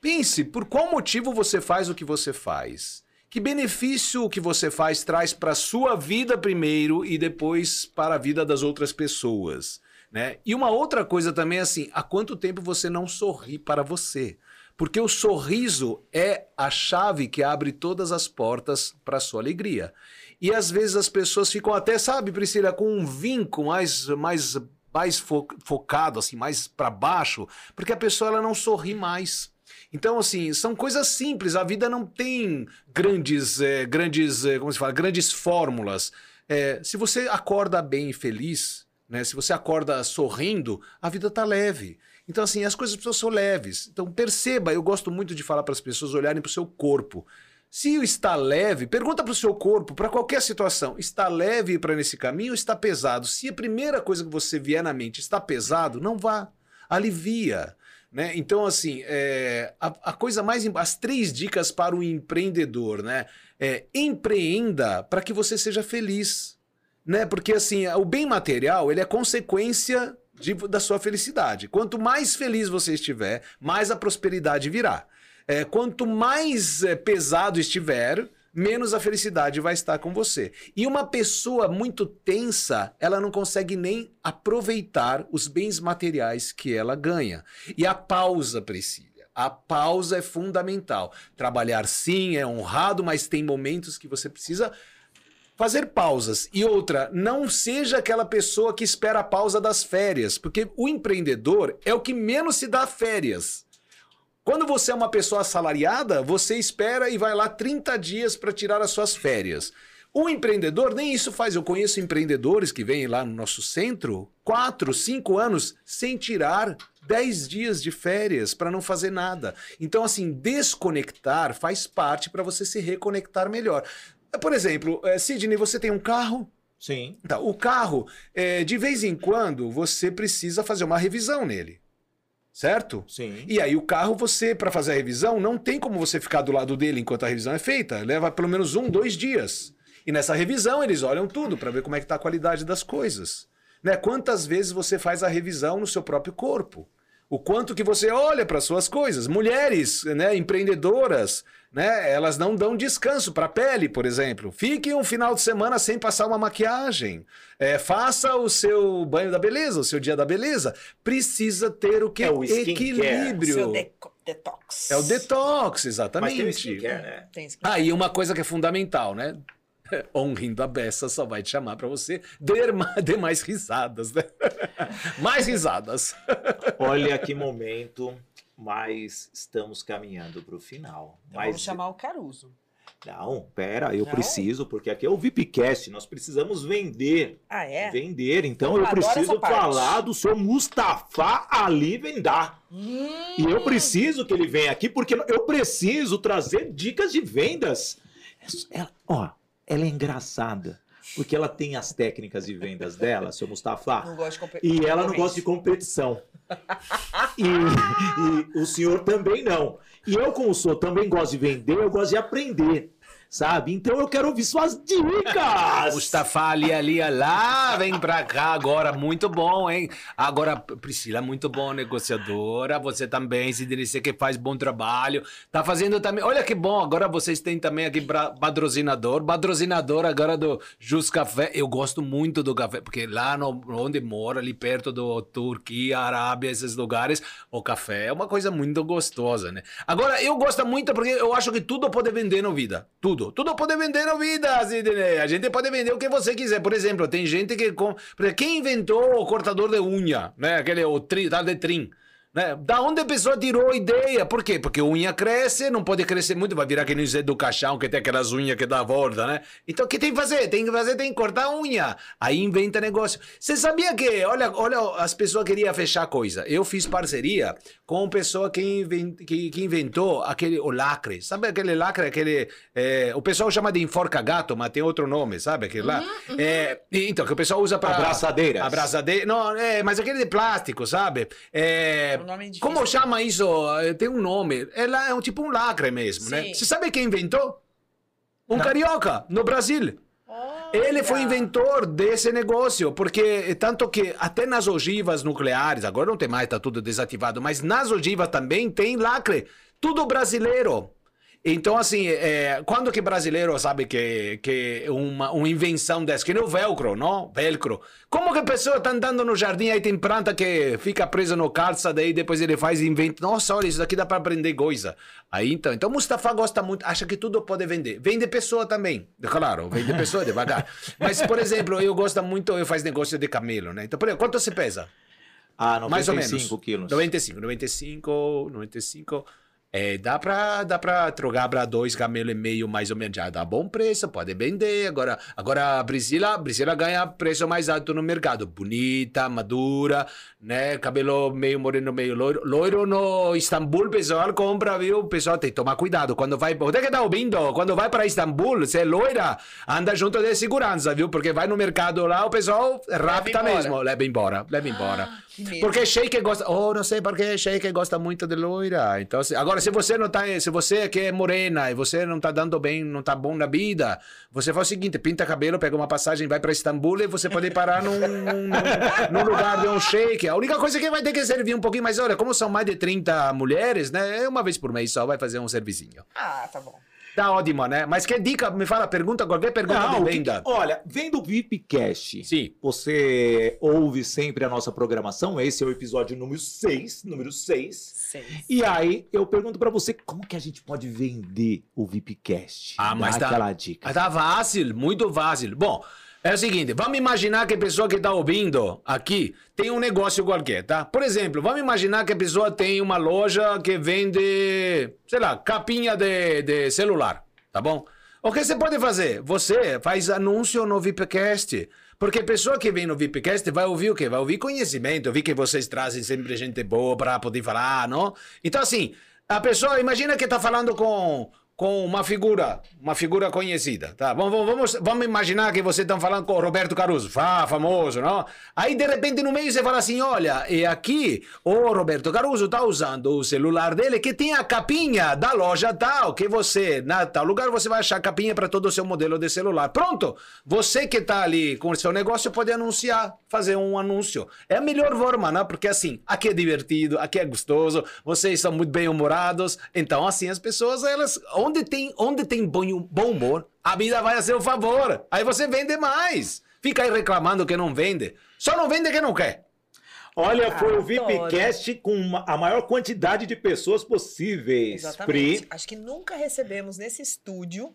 pense por qual motivo você faz o que você faz. Que benefício o que você faz traz para a sua vida primeiro e depois para a vida das outras pessoas. Né? E uma outra coisa também é assim: há quanto tempo você não sorri para você? Porque o sorriso é a chave que abre todas as portas para a sua alegria. E às vezes as pessoas ficam até, sabe, Priscila, com um vinco mais, mais, mais fo focado, assim, mais para baixo, porque a pessoa ela não sorri mais. Então, assim, são coisas simples. A vida não tem grandes, é, grandes, é, como se fala, grandes fórmulas. É, se você acorda bem e feliz, né, se você acorda sorrindo, a vida tá leve. Então, assim, as coisas precisam ser leves. Então, perceba, eu gosto muito de falar para as pessoas olharem para o seu corpo. Se está leve, pergunta para o seu corpo, para qualquer situação, está leve para nesse caminho ou está pesado? Se a primeira coisa que você vier na mente está pesado, não vá. Alivia. Né? Então, assim, é, a, a, coisa mais. As três dicas para o empreendedor, né? É, empreenda para que você seja feliz. Né? Porque, assim, o bem material ele é consequência de, da sua felicidade. Quanto mais feliz você estiver, mais a prosperidade virá. É, quanto mais é, pesado estiver, menos a felicidade vai estar com você. E uma pessoa muito tensa, ela não consegue nem aproveitar os bens materiais que ela ganha. E a pausa, Priscila. A pausa é fundamental. Trabalhar sim é honrado, mas tem momentos que você precisa fazer pausas. E outra, não seja aquela pessoa que espera a pausa das férias, porque o empreendedor é o que menos se dá férias. Quando você é uma pessoa assalariada, você espera e vai lá 30 dias para tirar as suas férias. O empreendedor nem isso faz. Eu conheço empreendedores que vêm lá no nosso centro, quatro, cinco anos, sem tirar 10 dias de férias para não fazer nada. Então, assim, desconectar faz parte para você se reconectar melhor. Por exemplo, eh, Sidney, você tem um carro?
Sim.
Tá, o carro, eh, de vez em quando, você precisa fazer uma revisão nele. Certo?
Sim.
E aí o carro, você, para fazer a revisão, não tem como você ficar do lado dele enquanto a revisão é feita. Leva pelo menos um, dois dias. E nessa revisão eles olham tudo para ver como é que está a qualidade das coisas. Né? Quantas vezes você faz a revisão no seu próprio corpo? O quanto que você olha para suas coisas. Mulheres, né, empreendedoras, né, elas não dão descanso para a pele, por exemplo. Fique um final de semana sem passar uma maquiagem. É, faça o seu banho da beleza, o seu dia da beleza. Precisa ter o que?
É o skincare.
Equilíbrio.
Seu detox.
É o detox,
Mas
exatamente.
tem o skincare, né?
Tem esse-
Ah, e uma coisa que é fundamental, né? Honrindo a beça só vai te chamar pra você dê, dê mais risadas, né? mais risadas.
Olha que momento, mas estamos caminhando para o final.
Então
mas
vamos chamar o Caruso.
não, pera, eu
Não?
preciso, porque aqui é o VIPcast, nós precisamos vender.
Ah, é?
Vender, então
Eu
eu preciso falar do seu Mustafa Ali Vendar.
Hum,
E eu preciso que ele venha aqui, porque eu preciso trazer dicas de vendas. Ela, ó, ela é engraçada, porque ela tem as técnicas de vendas dela, seu Mustafa.
não gosto de compe-
E ela não gosta de competição. E, e o senhor também não. E eu, como sou, também gosto de vender, eu gosto de aprender. Sabe? Então eu quero ouvir suas dicas!
Mustafa ali, ali, lá, vem pra cá agora, muito bom, hein? Agora, Priscila, muito bom, negociadora, você também, dizer que faz bom trabalho, tá fazendo também, olha que bom, agora vocês têm também aqui patrocinador, patrocinador agora do Jus Café, eu gosto muito do café, porque lá no, onde moro, ali perto do Turquia, Arábia, esses lugares, o café é uma coisa muito gostosa, né? Agora, eu gosto muito porque eu acho que tudo pode vender na vida, tudo, tudo pode vender na vida, a gente pode vender o que você quiser, por exemplo, tem gente que, com... quem inventou o cortador de unha, né, aquele, o tri, tal de trim, né? Da onde a pessoa tirou a ideia? Por quê? Porque a unha cresce, não pode crescer muito, vai virar que nem Zé do Caixão, que tem aquelas unhas que dá a volta, né? Então o que tem que fazer? Tem que fazer, tem que cortar a unha. Aí inventa negócio. Você sabia que, olha, olha, as pessoas queriam fechar coisa. Eu fiz parceria com uma pessoa que, inven- que, que inventou aquele, o lacre. Sabe aquele lacre, aquele... é, o pessoal chama de enforca gato, mas tem outro nome, sabe? Aquele lá. É, então, que o pessoal usa para...
Abraçadeiras.
Abraçadeira. Não, é, mas aquele de plástico, sabe? É,
nome é
como chama isso? Eh, Tem um nome. Ela é um tipo um lacre mesmo, né?
Sim.
Você sabe quem inventou? Um carioca, no Brasil. Ele foi
Olha.
inventor desse negócio, porque é tanto que até nas ogivas nucleares, agora não tem mais, tá tudo desativado, mas nas ogivas também tem lacre, tudo brasileiro. Então, assim, é, quando que brasileiro sabe que, que uma, uma invenção dessa, que nem o velcro, não? Velcro. Como que a pessoa tá andando no jardim, aí tem planta que fica presa no calça, daí depois ele faz e inventa, nossa, olha, isso daqui dá para aprender coisa. Aí, então, então Mustafa gosta muito, acha que tudo pode vender. Vende pessoa também, claro, vende pessoa devagar. Mas, por exemplo, eu gosto muito, eu faço negócio de camelo, né? Então, por exemplo, quanto você pesa?
Ah,
Mais ou
95
menos.
quilos.
95, 95, 95. É, dá pra, dá pra trocar pra dois camelos e meio, mais ou menos. Já dá bom preço, pode vender. Agora, agora a Priscila, a Priscila ganha preço mais alto no mercado. Bonita, madura, né? Cabelo meio moreno, meio loiro. Loiro no Istambul, pessoal compra, viu? Pessoal tem que tomar cuidado. Quando vai, você que tá ouvindo, quando vai para Istambul, se é loira, anda junto de segurança, viu? Porque vai no mercado lá, o pessoal rapta mesmo. Leva embora, leva embora.
medo.
Porque Sheik gosta, oh, não sei porque Sheik gosta muito de loira. Então, se- agora se você não tá, se você que é morena e você não tá dando bem, não tá bom na vida, você faz o seguinte, pinta cabelo, pega uma passagem, vai para Istambul e você pode parar num, num, num lugar de um Sheik. A única coisa que vai ter que servir um pouquinho mais, olha, como são mais de 30 mulheres, né? É uma vez por mês só vai fazer um servicinho.
Ah, tá bom.
Tá ótimo, né? Mas que dica, me fala, pergunta, qualquer pergunta
Não,
de venda.
que- olha, vem do VIPcast.
Sim.
Você ouve sempre a nossa programação. Esse é o episódio número 6. Número 6.
Seis.
E aí, eu pergunto pra você, como que a gente pode vender o VIPcast?
Ah, mas
Dá
tá-
aquela dica.
Tá fácil, muito fácil. Bom, é o seguinte, vamos imaginar que a pessoa que está ouvindo aqui tem um negócio qualquer, tá? Por exemplo, vamos imaginar que a pessoa tem uma loja que vende, sei lá, capinha de, de celular, tá bom? O que você pode fazer? Você faz anúncio no VIPcast. Porque a pessoa que vem no VIPcast vai ouvir o quê? Vai ouvir conhecimento. Eu vi que vocês trazem sempre gente boa para poder falar, não? Então, assim, a pessoa, imagina que está falando com, com uma figura, uma figura conhecida, tá? Vamos, vamos, vamos, imaginar que você está falando com o Roberto Caruso, ah, famoso, não? Aí, de repente, no meio você fala assim, olha, e aqui o Roberto Caruso está usando o celular dele que tem a capinha da loja tal, que você, na tal lugar, você vai achar a capinha para todo o seu modelo de celular. Pronto! Você que está ali com o seu negócio pode anunciar, fazer um anúncio. É a melhor forma, né? Porque assim, aqui é divertido, aqui é gostoso, vocês são muito bem-humorados, então assim as pessoas, elas, onde tem, onde tem bom, bom humor, a vida vai a seu favor. Aí você vende mais. Fica aí reclamando que não vende. Só não vende que não quer.
Olha, foi o. VIPcast com uma- a maior quantidade de pessoas possíveis.
Exatamente.
Pri,
Acho que nunca recebemos nesse estúdio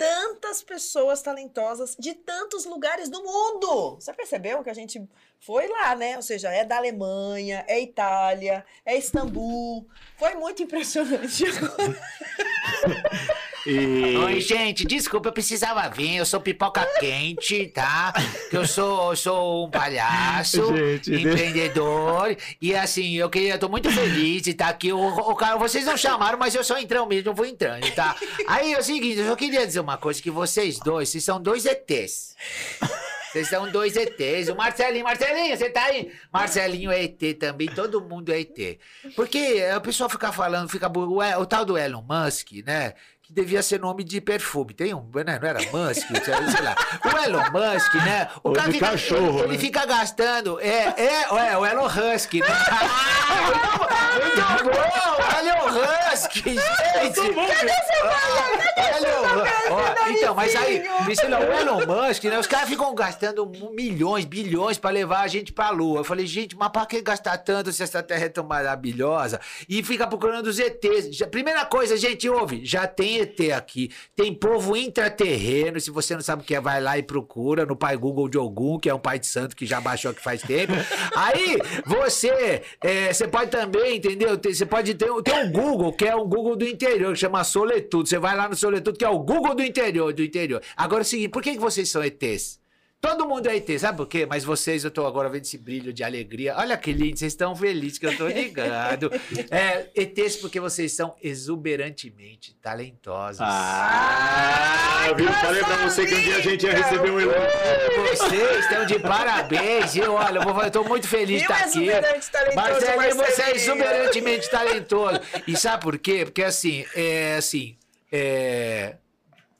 tantas pessoas talentosas de tantos lugares do mundo. Você percebeu que a gente foi lá, né? Ou seja, é da Alemanha, é Itália, é Istambul. Foi muito impressionante.
e...
Oi, gente, desculpa, eu precisava vir. Eu sou pipoca quente, tá? Eu sou, eu sou um palhaço,
Gente, de-
empreendedor. E assim, eu queria, eu tô muito feliz de estar aqui. O, o cara, vocês não chamaram, mas eu só entrando mesmo, eu vou entrando, tá? Aí é o seguinte, eu só queria dizer uma coisa: que vocês dois, vocês são dois ETs. Vocês são dois ETs. O Marcelinho, Marcelinho, você tá aí? Marcelinho é ET também, todo mundo é ET. Porque a pessoa fica falando, fica. O, o tal do Elon Musk, né? Que devia ser nome de perfume. Tem um. Né, não era Musk? sei lá. O Elon Musk, né? O
Ou
cara fica,
cachorro,
ele, ele
né?
fica gastando. É, é, é, o Elon Husky, né? Ah, muito bom! Elon Husky, gente! Elon- Ó, então, mas aí, Priscila, o Elon Musk, né? Os caras ficam gastando milhões, bilhões pra levar a gente pra lua. Eu falei, gente, mas pra que gastar tanto se essa terra é tão maravilhosa? E fica procurando os ETs. Primeira coisa, gente, ouve, já tem ET aqui. Tem povo intraterreno. Se você não sabe o que é, vai lá e procura no pai Google de Ogum, que é um pai de santo que já baixou aqui faz tempo. Aí, você, é, você pode também, entendeu? Tem- Você pode ter, tem um Google, que é um Google do interior, que chama Soletudo. Você vai lá no Soletudo, que é o Google do interior, do interior. Agora é o seguinte, por que, que vocês são ETs? Todo mundo é ET, sabe por quê? Mas vocês, eu tô agora vendo esse brilho de alegria. Olha que lindo, vocês estão felizes que eu tô ligado. É, ETs porque vocês são exuberantemente talentosos.
Ah, viu? Falei pra você que um dia a gente ia receber um elogio.
Vocês estão de parabéns. Eu, olha, eu, vou, eu tô muito feliz de
Viu,
estar aqui.
exuberante talentoso,
Marcelinho, você é
Marcelinho?
exuberantemente talentoso. E sabe por quê? Porque assim, é assim, é,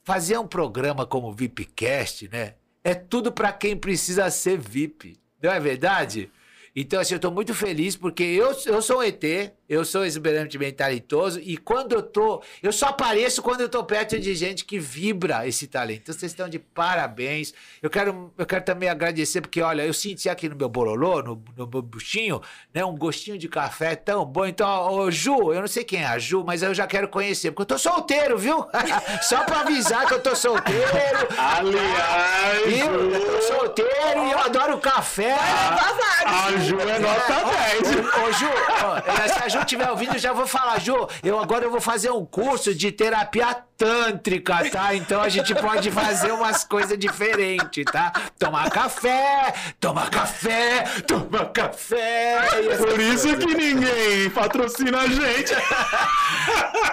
fazer um programa como o VIPcast, né? É tudo pra quem precisa ser VIP. Não é verdade? Então, assim, eu tô muito feliz porque eu, eu sou um ET, eu sou exuberantemente talentoso e quando eu tô. Eu só apareço quando eu tô perto de gente que vibra esse talento. Então, vocês estão de parabéns. Eu quero, eu quero também agradecer porque, olha, eu senti aqui no meu borolô, no, no meu buchinho, né, um gostinho de café tão bom. Então, ô Ju, eu não sei quem é a Ju, mas eu já quero conhecer, porque eu tô solteiro, viu? só pra avisar que eu tô solteiro.
Aliás,
Viu? Eu tô solteiro e eu adoro café.
a Ju é nota 10.
Ô, ô, Ju, ó, se a Ju estiver ouvindo, eu já vou falar, Ju, eu agora eu vou fazer um curso de terapia tântrica, tá? Então a gente pode fazer umas coisas diferentes, tá? Tomar café, tomar café, tomar café. Essa
Por isso
coisa.
que ninguém patrocina a gente.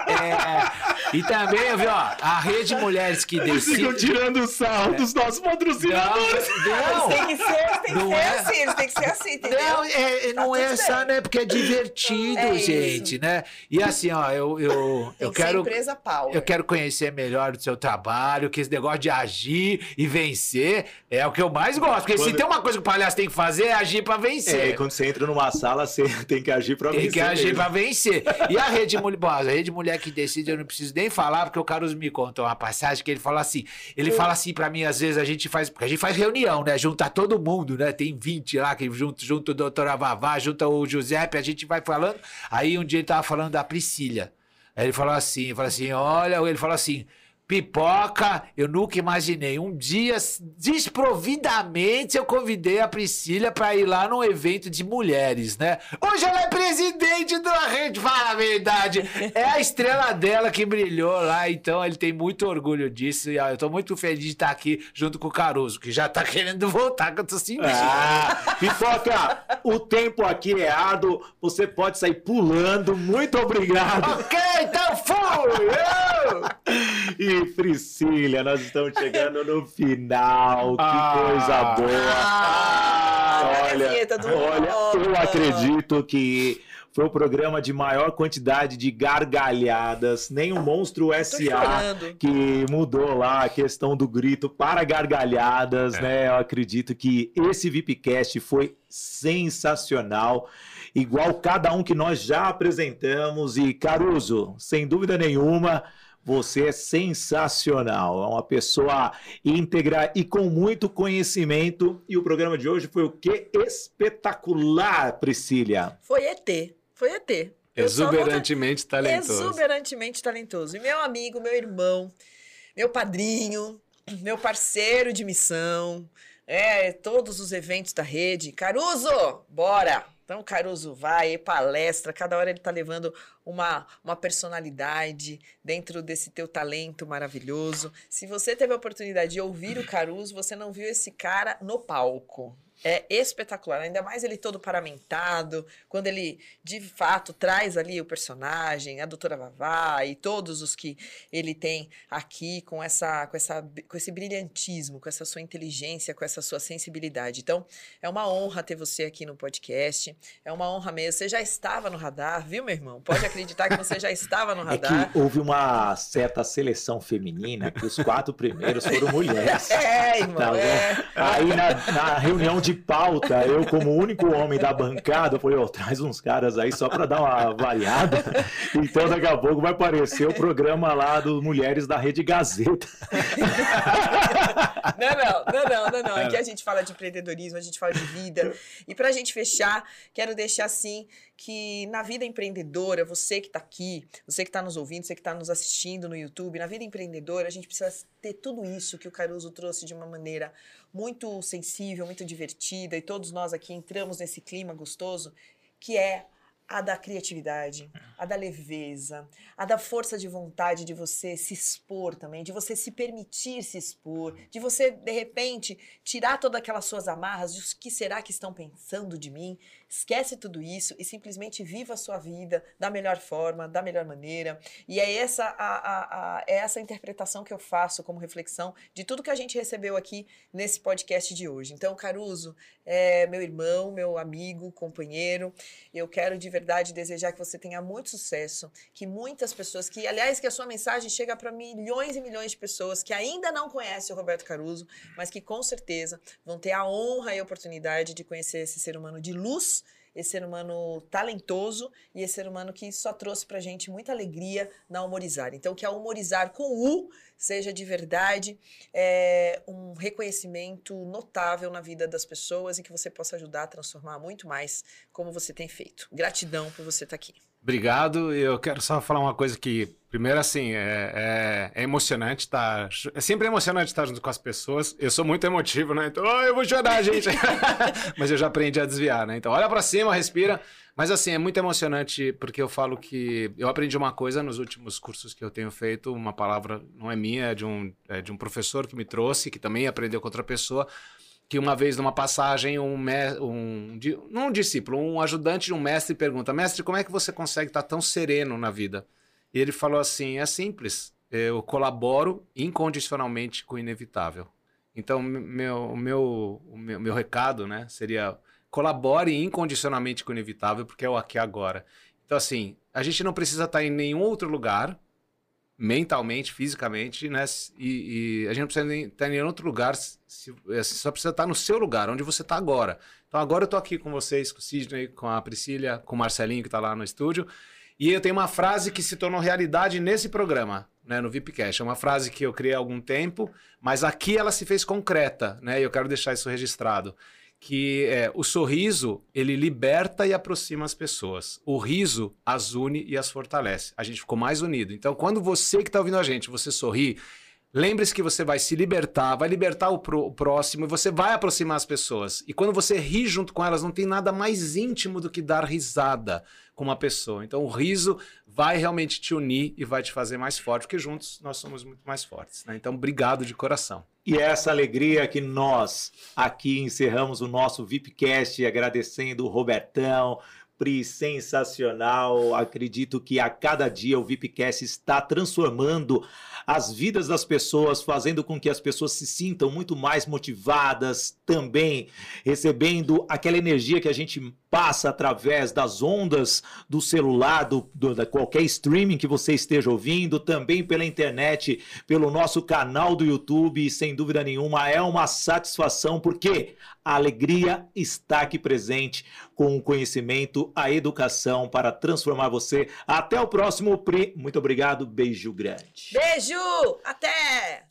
É, e também, viu, ó, a rede Mulheres que
Eles ficam
Decidem.
tirando sarro dos nossos patrocinadores.
Não,
Tem que ser, tem que
Não
ser
é?
assim, têm que ser assim, entendeu?
Não, é, não
Tá
é
tudo
só,
bem.
né? Porque é divertido,
É isso.
gente, né? E assim, ó, eu, eu,
Tem
eu
que ser
quero.
empresa power.
Eu quero
conhecer melhor o seu trabalho, que esse negócio de agir e vencer é o que eu mais gosto. Porque se
Quando-
tem uma coisa que o palhaço tem que fazer, é agir pra
É,
vencer.
quando você entra numa sala, você tem que agir pra
Tem
vencer
que agir pra vencer. E a rede mulher, bom, a rede mulher que decide, eu não preciso nem falar, porque o Caruso me contou uma passagem que ele fala assim. Ele fala assim pra mim, às vezes a gente faz. Porque a gente faz reunião, né? Junta todo mundo, né? Tem 20 lá, que junto, junto o doutora Vavá, junta o Giuseppe, a gente vai falando. Aí um dia ele tava falando da Priscila. Aí ele falou assim, ele falou assim, olha, ele falou assim. Pipoca, eu nunca imaginei. Um dia, desprovidamente, eu convidei a Priscila para ir lá num evento de mulheres, né? Hoje ela é presidente da rede, fala a verdade. É a estrela dela que brilhou lá, então ele tem muito orgulho disso. E ó, eu tô muito feliz de estar aqui junto com o Caruso, que já tá querendo voltar, que eu tô sentindo.
Ah, Pipoca, o tempo aqui é árduo, você pode sair pulando, muito obrigado.
ok, então fui! eu!
E Priscila, nós estamos chegando no final, que
Ah.
coisa boa.
Ah,
olha, olha, eu acredito que foi o programa de maior quantidade de gargalhadas, nem o Monstro SA que mudou lá a questão do grito para gargalhadas,
É.
né? Eu acredito que esse VIPcast foi sensacional, igual cada um que nós já apresentamos. E Caruso, sem dúvida nenhuma, você é sensacional. É uma pessoa íntegra e com muito conhecimento. E o programa de hoje foi o quê? Espetacular, Priscila.
Foi ET. Foi ET.
Exuberantemente talentoso.
Exuberantemente talentoso. E meu amigo, meu irmão, meu padrinho, meu parceiro de missão, é, todos os eventos da rede. Caruso, bora! Então, Caruso vai, palestra, cada hora ele tá levando uma, uma personalidade dentro desse teu talento maravilhoso. Se você teve a oportunidade de ouvir o Caruso, você não viu esse cara no palco. É espetacular, ainda mais ele todo paramentado, quando ele de fato traz ali o personagem, a doutora Vavá e todos os que ele tem aqui com essa com essa com esse brilhantismo, com essa sua inteligência, com essa sua sensibilidade. Então, é uma honra ter você aqui no podcast. É uma honra mesmo. Você já estava no radar, viu, meu irmão? Pode acreditar que você já estava no
É
radar.
que houve uma certa seleção feminina, que os quatro primeiros foram mulheres.
É, irmão,
Tá
é.
Aí na, na reunião de pauta, eu, como único homem da bancada, falei, ó, traz uns caras aí só pra dar uma variada. Então daqui a pouco vai aparecer o programa lá do Mulheres da Rede Gazeta.
Não, não, não, não, não, não. Aqui a gente fala de empreendedorismo, a gente fala de vida. E pra gente fechar, quero deixar assim que na vida empreendedora, você que tá aqui, você que tá nos ouvindo, você que tá nos assistindo no YouTube, na vida empreendedora, a gente precisa ter tudo isso que o Caruso trouxe de uma maneira muito sensível, muito divertida, e todos nós aqui entramos nesse clima gostoso, que é a da criatividade, a da leveza, a da força de vontade de você se expor também, de você se permitir se expor, de você, de repente, tirar todas aquelas suas amarras de o que será que estão pensando de mim. Esquece tudo isso e simplesmente viva a sua vida da melhor forma, da melhor maneira. E é essa a, a, a- é essa interpretação que eu faço como reflexão de tudo que a gente recebeu aqui nesse podcast de hoje. Então, Caruso, é meu irmão, meu amigo, companheiro, eu quero de verdade desejar que você tenha muito sucesso, que muitas pessoas, que aliás que a sua mensagem chega para milhões e milhões de pessoas que ainda não conhecem o Roberto Caruso, mas que com certeza vão ter a honra e a oportunidade de conhecer esse ser humano de luz, esse ser humano talentoso e esse ser humano que só trouxe pra gente muita alegria na Humorizar. Então que a Humorizar com U seja de verdade é, um reconhecimento notável na vida das pessoas e que você possa ajudar a transformar muito mais como você tem feito. Gratidão por você estar aqui.
Obrigado. Eu quero só falar uma coisa que, primeiro, assim, é, é, é emocionante estar. É sempre emocionante estar junto com as pessoas. Eu sou muito emotivo, né? Então, "Ah, eu vou chorar, gente. Mas eu já aprendi a desviar, né? Então, olha pra cima, respira. Mas, assim, é muito emocionante porque eu falo que eu aprendi uma coisa nos últimos cursos que eu tenho feito. Uma palavra não é minha, é de um, é de um professor que me trouxe, que também aprendeu com outra pessoa que uma vez numa passagem um, um, um discípulo, um ajudante de um mestre pergunta: "Mestre, como é que você consegue estar tão sereno na vida?" E ele falou assim: "É simples. Eu colaboro incondicionalmente com o inevitável." Então, me- meu, meu, meu, meu recado, né, seria colabore incondicionalmente com o inevitável, porque é o aqui agora. Então, assim, a gente não precisa estar em nenhum outro lugar mentalmente, fisicamente, né? E, e a gente não precisa estar em outro lugar, se, é, só precisa estar no seu lugar, onde você está agora. Então agora eu estou aqui com vocês, com o Sidney, com a Priscila, com o Marcelinho que está lá no estúdio. E eu tenho uma frase que se tornou realidade nesse programa, né, no VIPcast. É uma frase que eu criei há algum tempo, mas aqui ela se fez concreta, né? E eu quero deixar isso registrado que é, o sorriso ele liberta e aproxima as pessoas. O riso as une e as fortalece. A gente ficou mais unido. Então, quando você que está ouvindo a gente, você sorri, lembre-se que você vai se libertar, vai libertar o, pro, o, próximo e você vai aproximar as pessoas. E quando você ri junto com elas, não tem nada mais íntimo do que dar risada com uma pessoa. Então, o riso vai realmente te unir e vai te fazer mais forte, porque juntos nós somos muito mais fortes. Né? Então, obrigado de coração.
E é essa alegria que nós aqui encerramos o nosso VIPcast, agradecendo o Robertão, Pri, sensacional. Acredito que a cada dia o VIPcast está transformando as vidas das pessoas, fazendo com que as pessoas se sintam muito mais motivadas, também recebendo aquela energia que a gente passa através das ondas do celular, do, do, da qualquer streaming que você esteja ouvindo, também pela internet, pelo nosso canal do YouTube, e sem dúvida nenhuma é uma satisfação, porque a alegria está aqui presente com o conhecimento, a educação para transformar você. Até o próximo Pri. Muito obrigado, beijo grande.
Beijo! Até!